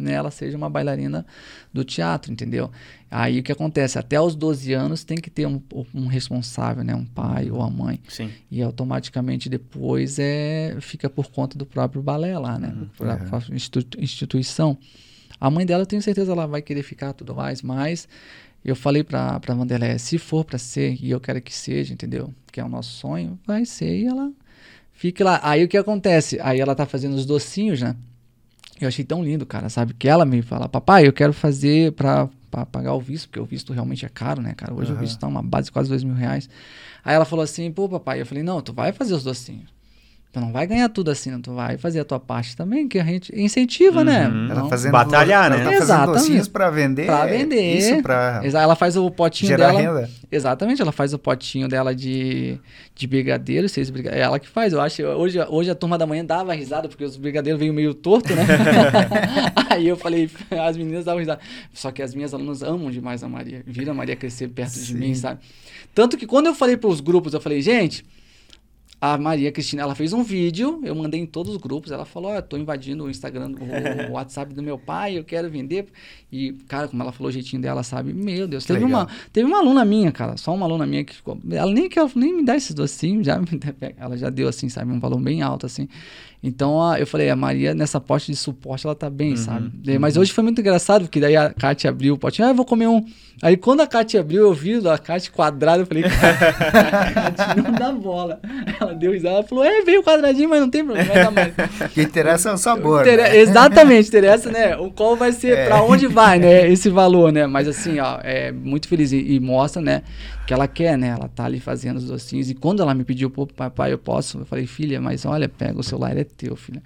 né, ela seja uma bailarina do teatro, entendeu? Aí o que acontece? Até os 12 anos tem que ter um, um responsável, né? Um pai ou a mãe. Sim. E automaticamente depois é, fica por conta do próprio balé lá, né? Uhum. Pra instituição. A mãe dela, eu tenho certeza, ela vai querer ficar tudo mais, mas eu falei pra, pra Vanderlei, se for para ser, e eu quero que seja, entendeu? Que é o nosso sonho, vai ser e ela fique lá. Aí o que acontece? Aí ela tá fazendo os docinhos, né? Eu achei tão lindo, cara, sabe? Que ela me fala, papai, eu quero fazer pra, pra pagar o visto, porque o visto realmente é caro, né, cara? Hoje uhum. o visto tá uma base de quase dois mil reais. Aí ela falou assim, pô, papai, eu falei, não, tu vai fazer os docinhos. Tu não vai ganhar tudo assim, não. tu vai fazer a tua parte também, que a gente incentiva, né? uhum. né? Ela fazendo, batalhar, né? Ela tá fazendo docinhos para vender. Para vender. Isso para Ela faz o potinho gerar dela. Renda. Exatamente, ela faz o potinho dela de, de brigadeiro, seis brigadeiros. É ela que faz, eu acho. Hoje, hoje a turma da manhã dava risada, porque os brigadeiros veio meio torto, né? Aí eu falei, as meninas davam risada. Só que as minhas alunas amam demais a Maria. Viram a Maria crescer perto Sim. de mim, sabe? Tanto que quando eu falei para os grupos, eu falei, gente a Maria Cristina, ela fez um vídeo, eu mandei em todos os grupos, ela falou, ó, oh, tô invadindo o Instagram, o, o, WhatsApp do meu pai, eu quero vender. E, cara, como ela falou o jeitinho dela, sabe? Meu Deus, teve uma, teve uma aluna minha, cara, só uma aluna minha que ficou, ela nem quer nem me dá esses docinhos, já ela já deu assim, sabe, um valor bem alto assim. Então, a, eu falei, a Maria, nessa poste de suporte, ela tá bem, uhum, sabe? Uhum. Mas hoje foi muito engraçado, porque daí a Kátia abriu o potinho, ah, eu vou comer um. Aí quando a Kátia abriu, eu vi a Kátia quadrada, eu falei, Kátia, não dá bola. Ela deu risada, ela falou, é, veio quadradinho, mas não tem problema, vai dar mais. O que interessa é o sabor. Inter... Né? Exatamente, interessa, né? O qual vai ser, é. pra onde vai, né? Esse valor, né? Mas assim, ó, é muito feliz e, e mostra, né? Que ela quer, né? Ela tá ali fazendo os docinhos. E quando ela me pediu, pô, papai, eu posso? Eu falei, filha, mas olha, pega o celular, é teu, filha.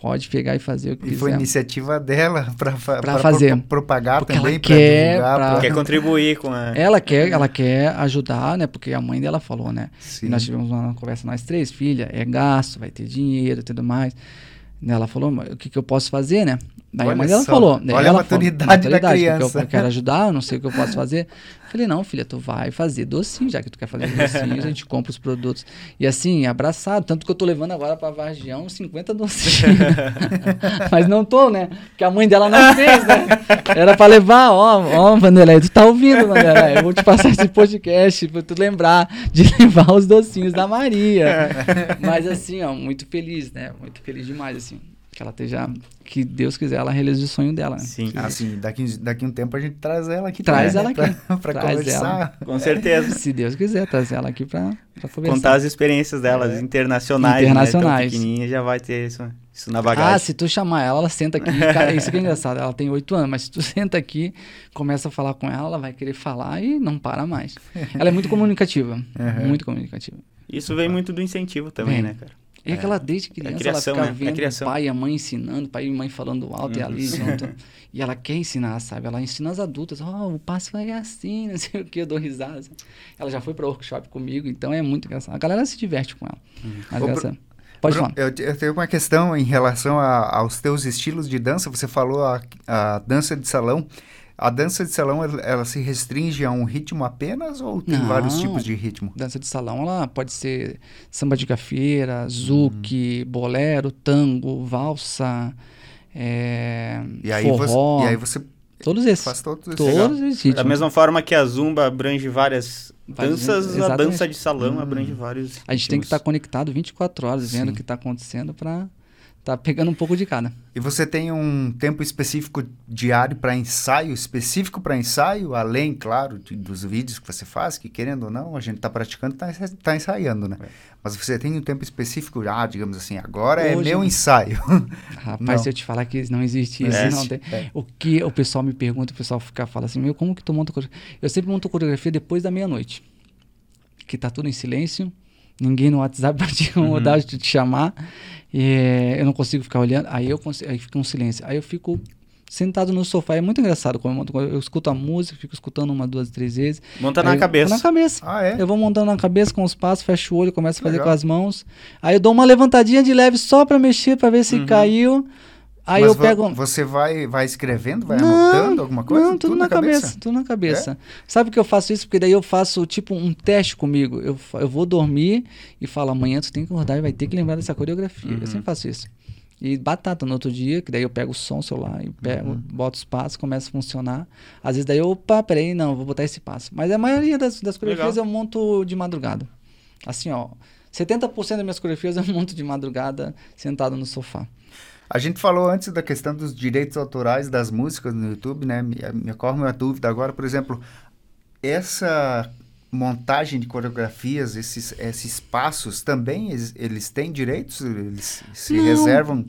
Pode pegar e fazer o que e quiser. foi iniciativa dela para fazer, pro, propagar porque também, para divulgar. Pra... Quer contribuir com a... Ela quer, ela quer ajudar, né? Porque a mãe dela falou, né? Sim. E nós tivemos uma conversa nós três, filha, é gasto, vai ter dinheiro e tudo mais. Ela falou, o que, que eu posso fazer, né? Daí olha a mãe dela só, falou. Olha a maturidade, falou, maturidade da criança. Eu, eu, quero ajudar, eu não sei o que eu posso fazer. Falei, não, filha, tu vai fazer docinho, já que tu quer fazer docinho, a gente compra os produtos. E assim, abraçado, tanto que eu tô levando agora pra Vargião 50 docinhos. Mas não tô, né? Porque a mãe dela não fez, né? Era pra levar, ó, ó, Vanderlei, tu tá ouvindo, Vanderlei? Eu vou te passar esse podcast pra tu lembrar de levar os docinhos da Maria. Mas assim, ó, muito feliz, né? Muito feliz demais, assim que ela esteja, que Deus quiser, ela realize o sonho dela. Né? Sim. Assim, daqui, daqui um tempo a gente traz ela aqui. Traz também, ela né? aqui. Para conversar. Ela. Com certeza. Se Deus quiser, traz ela aqui para conversar. Contar as experiências delas, é. internacionais. Internacionais. Né? pequenininha já vai ter isso, isso na bagagem. Ah, se tu chamar ela, ela senta aqui. Cara, isso que é engraçado. Ela tem oito anos, mas se tu senta aqui, começa a falar com ela, ela vai querer falar e não para mais. Ela é muito comunicativa. Uhum. Muito comunicativa. Isso vem muito do incentivo também, vem. né, cara? É aquela desde criança, criação, ela fica né? É vendo criação. o pai e a mãe ensinando, o pai e a mãe falando alto e Uhum. ali junto. E ela quer ensinar, sabe? Ela ensina as adultas, ó, o passo vai assim, não sei o que, eu dou risada. sabe? Ela já foi para workshop comigo, então é muito engraçado. A galera se diverte com ela. Mas Ô, Pode falar. Eu, eu tenho uma questão em relação a- aos teus estilos de dança. Você falou a, a dança de salão. A dança de salão, ela, ela se restringe a um ritmo apenas ou tem Não. vários tipos de ritmo? Dança de salão, ela pode ser samba de gafieira, zouk, bolero, tango, valsa, é, E aí, forró, você, e aí você todos esses. faz todos esses. Todos esses Da mesma forma que a zumba abrange várias danças, a dança de salão abrange vários. A gente tem que estar ritmos. conectado 24 horas, vendo Sim. o que está acontecendo para tá pegando um pouco de cada. E você tem um tempo específico diário para ensaio, específico para ensaio, além, claro, de- dos vídeos que você faz, que querendo ou não, a gente está praticando, está ensaiando, né? Mas você tem um tempo específico, ah, digamos assim, agora é Hoje- meu ensaio. Rapaz, Não. se eu te falar que não existe isso, É, não tem. É. O que o pessoal me pergunta, o pessoal fica fala assim, meu, como que tu monta coreografia? Eu sempre monto coreografia depois da meia-noite. Que tá tudo em silêncio, ninguém no WhatsApp pra te incomodar, de te chamar. E eu não consigo ficar olhando, aí eu consigo, aí fica um silêncio. Aí eu fico sentado no sofá, é muito engraçado como eu monto, eu escuto a música, fico escutando uma, duas, três vezes. Monta na eu- cabeça. Na cabeça. Ah, é? Eu vou montando na cabeça com os passos, fecho o olho, começo a fazer Legal. com as mãos. Aí eu dou uma levantadinha de leve só pra mexer, pra ver se Uhum. caiu. Aí Mas eu pego. Você vai, vai escrevendo, vai Não, anotando alguma coisa? Não, tudo, na, cabeça? tudo na cabeça. Sabe que eu faço isso? Porque daí eu faço tipo um teste comigo. Eu, eu vou dormir e falo, amanhã tu tem que acordar e vai ter que lembrar dessa coreografia. Uhum. Eu sempre faço isso. E batata no outro dia, que daí eu pego o som, celular, e pego, Uhum. boto os passos, começa a funcionar. Às vezes daí eu, opa, peraí, não, vou botar esse passo. Mas a maioria das, das coreografias Legal. eu monto de madrugada. Assim, ó, 70% das minhas coreografias eu monto de madrugada, sentado no sofá. A gente falou antes da questão dos direitos autorais das músicas no YouTube, né? Me, me ocorre uma dúvida agora, por exemplo, essa montagem de coreografias, esses, esses passos, também eles, eles têm direitos? Eles se Não. reservam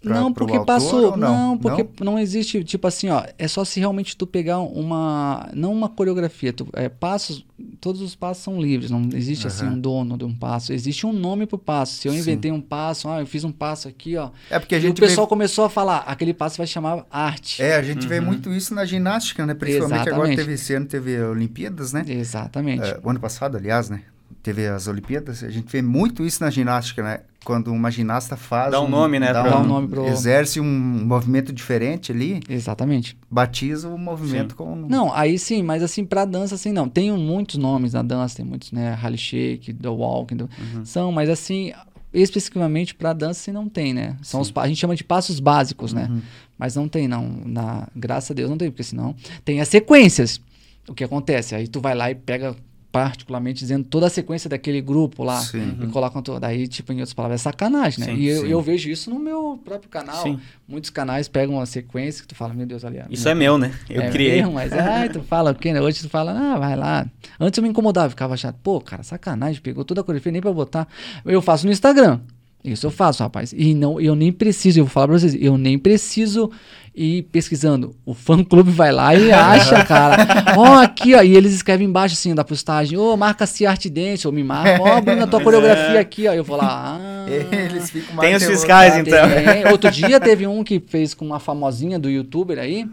pra, não, porque autor passou. ou Não? não? porque não? existe, tipo assim, ó. É só se realmente tu pegar uma. Não uma coreografia. Tu, é, passos. Todos os passos são livres. Não existe assim Aham. um dono de um passo. Existe um nome pro passo. Se eu Sim. inventei um passo, ah, eu fiz um passo aqui, ó. É porque a e o gente pessoal vê, começou a falar, aquele passo vai chamar arte. é, a gente vê Uhum. muito isso na ginástica, né? Principalmente agora Exatamente. teve esse ano teve Olimpíadas, né? Exatamente. É, o ano passado, aliás, né? Teve as Olimpíadas, a gente vê muito isso na ginástica, né? Quando uma ginasta faz. Dá um nome, né, Dá, pra- um um, nome pro- Exerce um movimento diferente ali, Exatamente. batiza o movimento com. Não, aí sim, mas assim, pra dança, assim, não. Tem muitos nomes na dança, tem muitos, né? Rally Shake, The Walking, do- Uhum. são, mas assim, especificamente pra dança, assim, não tem, né? São os, a gente chama de passos básicos, né? Uhum. Mas não tem, não. Na, graças a Deus não tem, porque senão tem as sequências. O que acontece? Aí tu vai lá e pega, particularmente, dizendo toda a sequência daquele grupo lá. Sim. E coloca tudo. Daí, tipo, em outras palavras, é sacanagem, né? Sim, e eu, eu vejo isso no meu próprio canal. Sim. Muitos canais pegam uma sequência que tu fala, meu Deus, ali. Isso é meu, né? Eu é criei. Mesmo, mas ai, tu fala o quê? né? Hoje tu fala, ah, vai lá. Antes eu me incomodava, ficava chato. Pô, cara, sacanagem, pegou toda a coreografia nem pra botar. Eu faço no Instagram. Isso eu faço, rapaz. E não, eu nem preciso, eu vou falar pra vocês, eu nem preciso ir pesquisando. O fã clube vai lá e acha, cara. Ó, aqui, ó. E eles escrevem embaixo assim da postagem, ô, marca-se arte dance, ou me marca, ó, Bruno, a tua coreografia aqui, ó. Eu vou lá, ah. Eles ficam Tem mais os fiscais, então. Tem. Outro dia teve um que fez com uma famosinha do youtuber aí.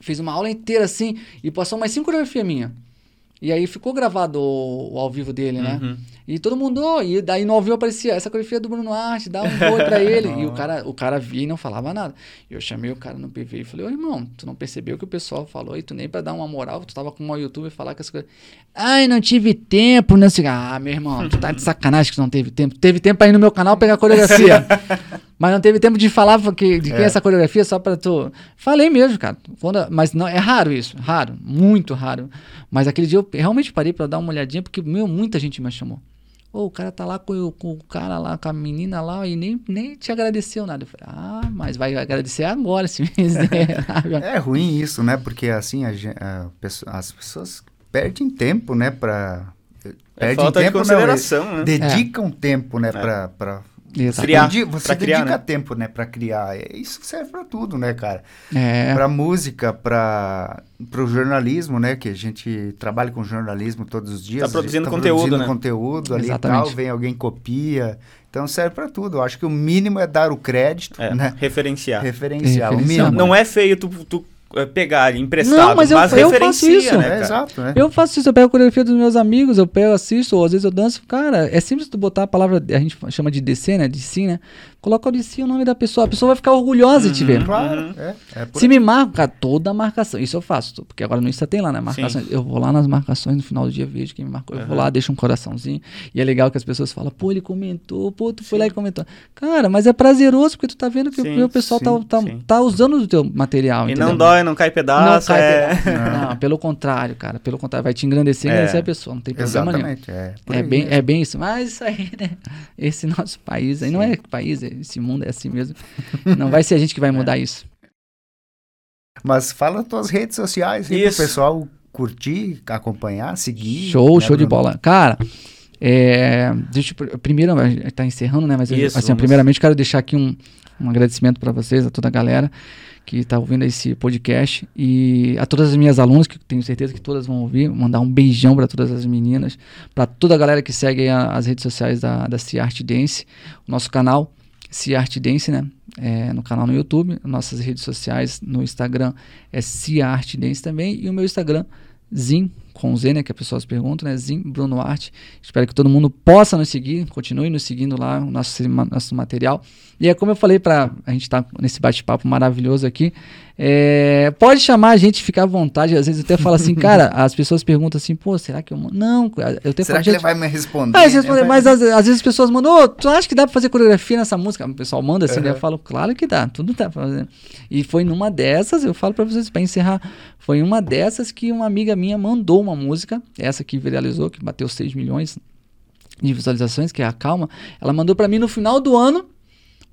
Fez uma aula inteira assim e passou mais cinco coreografias minha. E aí ficou gravado o, o ao vivo dele, né? Uhum. E todo mundo, ó, e daí no ao vivo aparecia, essa coreografia é do Bruno Arte, dá um oi pra ele. e o cara, o cara via e não falava nada. Eu chamei o cara no PV e falei, ô irmão, tu não percebeu o que o pessoal falou e tu nem pra dar uma moral, tu tava com uma youtuber falar que essa coisa. Ai, não tive tempo, sei. Ah, meu irmão, tu tá de sacanagem que não teve tempo. Teve tempo ir no meu canal pegar a coreografia. Mas não teve tempo de falar que, de quem é. É. essa coreografia só pra tu. Falei mesmo, cara. Quando- mas não, é raro isso. Raro. Muito raro. Mas aquele dia eu realmente parei pra dar uma olhadinha, porque, meu, muita gente me chamou. Ô, o cara tá lá com, o- com o cara lá, com a menina lá, e nem, nem te agradeceu nada. Eu falei, ah, mas vai agradecer agora, se miserável. É ruim isso, né? Porque assim a a as pessoas perdem tempo, né? Pra, É perdem falta de tempo, não, consideração, né? dedicam tempo, né? É. Pra, pra Criar, você criar, dedica né? tempo, né, para criar. É, Isso serve para tudo, né, cara? É. Para música, para o jornalismo, né, que a gente trabalha com jornalismo todos os dias. Tá produzindo conteúdo, produzindo né? conteúdo ali e Exatamente. tal, vem alguém copia. Então serve para tudo. Eu acho que o mínimo é dar o crédito, É, né? referenciar. Referenciar, o Referenciar. mínimo. Não é feio tu, tu pegar emprestado, Não, mas eu- eu faço isso. né, É, exato, né? Eu faço isso, eu pego a coreografia dos meus amigos, eu pego, assisto, ou às vezes eu danço. Cara, é simples tu botar a palavra, a gente chama de DC, né? De sim, né? Coloca o de sim o nome da pessoa. A pessoa vai ficar orgulhosa de te ver. Claro, Uhum. é, é Se me marca, cara, toda a marcação. Isso eu faço, porque agora no Insta tem lá, né? Marcações. Eu vou lá nas marcações no final do dia, vejo quem me marcou. Eu vou lá, deixo um coraçãozinho. E é legal que as pessoas falam, pô, ele comentou, pô, tu foi lá e comentou. Cara, mas é prazeroso porque tu tá vendo que Sim, o pessoal sim, tá, tá, sim. tá usando o teu material. E entendeu? não dói, não cai Não pedaço. cai é... pedaço. Não, pelo contrário, cara. Pelo contrário, vai te engrandecer e É. engrandecer a pessoa. Não tem problema nenhum. Exatamente, é. por É aí bem, mesmo. é bem isso. Mas isso aí, né? Esse nosso país aí não é país, é- esse mundo é assim mesmo. Não vai ser a gente que vai mudar isso. Mas fala tuas redes sociais aí pro pessoal curtir, acompanhar, seguir. Show, né, show de bola. Cara, é, deixa eu, pr- primeiro, a gente tá encerrando, né? Mas eu- Isso, assim, vamos. primeiramente quero deixar aqui um, um agradecimento para vocês, a toda a galera que tá ouvindo esse podcast e a todas as minhas alunas, que tenho certeza que todas vão ouvir, mandar um beijão para todas as meninas, para toda a galera que segue a- as redes sociais da, da Ciarte Dance, o nosso canal Ciarte Dance, né? É, no canal no YouTube, nossas redes sociais no Instagram é Ciarte Dance também e o meu Instagram Zin com Z, né? Que as pessoas perguntam, né? Zin Bruno Arte. Espero que todo mundo possa nos seguir, continue nos seguindo lá, o nosso, nosso material. E é como eu falei para a gente estar nesse bate-papo maravilhoso aqui. É, pode chamar a gente, ficar à vontade. Às vezes eu até falo assim, cara, as pessoas perguntam assim, pô, será que eu. mando? Não, eu até Será que ele gente, vai me responder? ah, eles né? respondem, mas às, às vezes as pessoas mandam, ô, tu acha que dá pra fazer coreografia nessa música? O pessoal manda assim, daí eu falo, claro que dá, tudo dá pra fazer. E foi numa dessas, eu falo pra vocês, pra encerrar, foi uma dessas que uma amiga minha mandou uma música, essa que viralizou, que bateu 6 milhões de visualizações, que é a Calma, ela mandou pra mim no final do ano,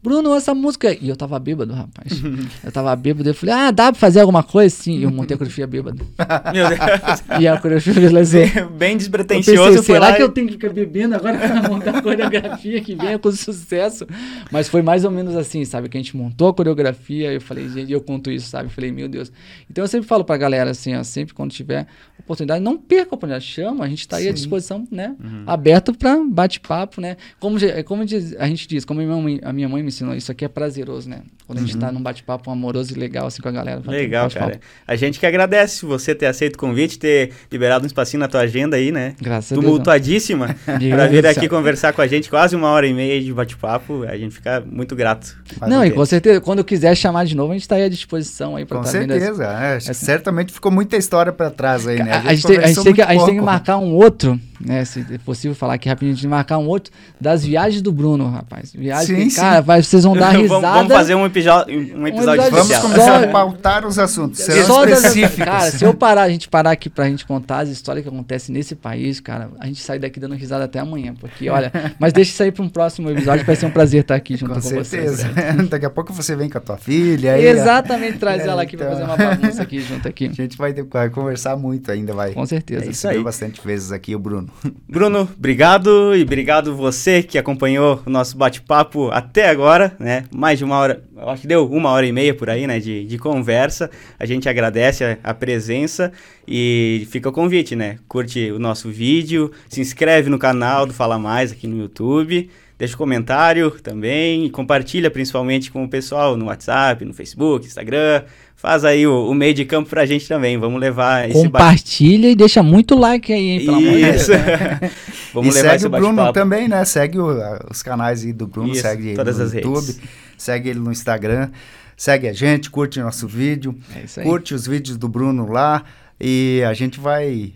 Bruno, essa música. E eu tava bêbado, rapaz. Eu tava bêbado. Eu falei, ah, dá pra fazer alguma coisa? Sim, eu montei a coreografia bêbado. Meu Deus. E a coreografia viralizou. Bem Eu despretensioso. pensei, será que e- eu tenho que ficar bebendo agora pra montar a coreografia que venha com sucesso? Mas foi mais ou menos assim, sabe? Que a gente montou a coreografia e eu falei, gente, eu conto isso, sabe? Eu falei, meu Deus. Então eu sempre falo pra galera assim, ó, sempre quando tiver oportunidade, não perca a oportunidade, chama, a gente tá aí à disposição, né? Aberto pra bate-papo, né? Como, je- como a gente diz, como a minha, mãe, a minha mãe me ensinou, isso aqui é prazeroso, né? Quando a gente tá num bate-papo amoroso e legal assim com a galera. Legal, cara. A gente que agradece você ter aceito o convite, ter liberado um espacinho na tua agenda aí, né? Graças a Deus. Tumultuadíssima, Deus vir aqui conversar com a gente, quase uma hora e meia de bate-papo. A gente fica muito grato. Não, e com certeza, quando eu quiser chamar de novo, a gente tá aí à disposição aí pra Com tá vendo as- certeza, é, certamente ficou muita história pra trás aí, né? A, a gente tem, a gente tem que, a gente tem que marcar um outro, né? Se é possível falar aqui rapidinho, a gente marcar um outro das viagens do Bruno, rapaz. Viagem Sim, que, cara, vai, vocês vão dar vamos, risada. vamos fazer um, epijo- um episódio episódio Vamos especial. começar a pautar os assuntos, serão Só das- específicos. cara, se eu parar, a gente parar aqui pra gente contar as histórias que acontecem nesse país, cara, a gente sai daqui dando risada até amanhã, porque olha, mas deixa isso aí pra um próximo episódio, vai ser um prazer estar aqui junto Com com, certeza. vocês. Daqui a pouco você vem com a tua filha. Aí, Exatamente, traz É, ela aqui pra então. fazer uma bagunça aqui junto aqui. A gente vai, vai conversar muito ainda, vai. Com certeza. É isso Recebeu aí. bastante vezes aqui o Bruno. Bruno, obrigado e obrigado você que acompanhou o nosso bate-papo até agora, né? Mais de uma hora, acho que deu uma hora e meia por aí, né? De, de conversa. A gente agradece a, a presença e fica o convite, né? Curte o nosso vídeo, se inscreve no canal do Fala Mais aqui no YouTube. Deixa um comentário também e compartilha principalmente com o pessoal no WhatsApp, no Facebook, Instagram. Faz aí o, o meio de campo pra gente também. Vamos levar esse Compartilha e deixa muito like aí, hein, pelo amor de Deus. Isso. Vamos e levar segue esse o Bruno também, né? Segue o- os canais aí do Bruno, Isso, segue ele todas no as YouTube, redes. segue ele no Instagram, segue a gente, curte nosso vídeo, É isso aí. curte os vídeos do Bruno lá e a gente vai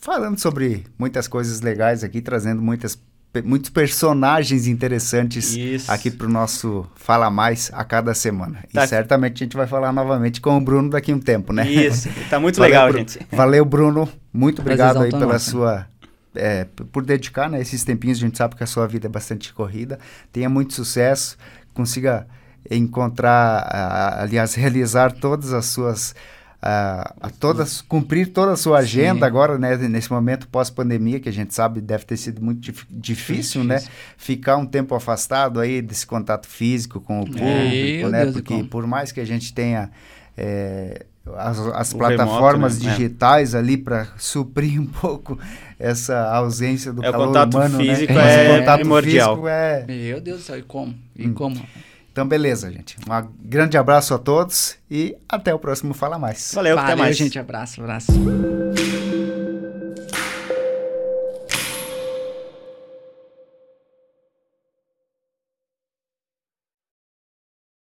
falando sobre muitas coisas legais aqui, trazendo muitas, muitos personagens interessantes Isso. aqui pro nosso Fala Mais a cada semana. Tá. E certamente a gente vai falar novamente com o Bruno daqui a um tempo, né? Isso, tá muito Valeu, legal, Bru- gente. Valeu, Bruno. Muito obrigado aí pela nosso. sua. é, por dedicar né, esses tempinhos. A gente sabe que a sua vida é bastante corrida. Tenha muito sucesso. Consiga encontrar, aliás, realizar todas as suas a, a todas, cumprir toda a sua agenda Sim. agora, né? Nesse momento pós-pandemia, que a gente sabe deve ter sido muito dif- difícil, né? difícil. Ficar um tempo afastado aí desse contato físico com o público, Meu né? Deus, Porque por mais que a gente tenha é, as, as plataformas remoto, né? É. digitais ali para suprir um pouco essa ausência do É, o calor contato humano, físico né? Mas é o contato primordial. físico é... Meu Deus do céu, e como? E Hum. como? Então, beleza, gente. Um grande abraço a todos e até o próximo Fala Mais. Valeu, até Valeu, mais. gente. Abraço, abraço.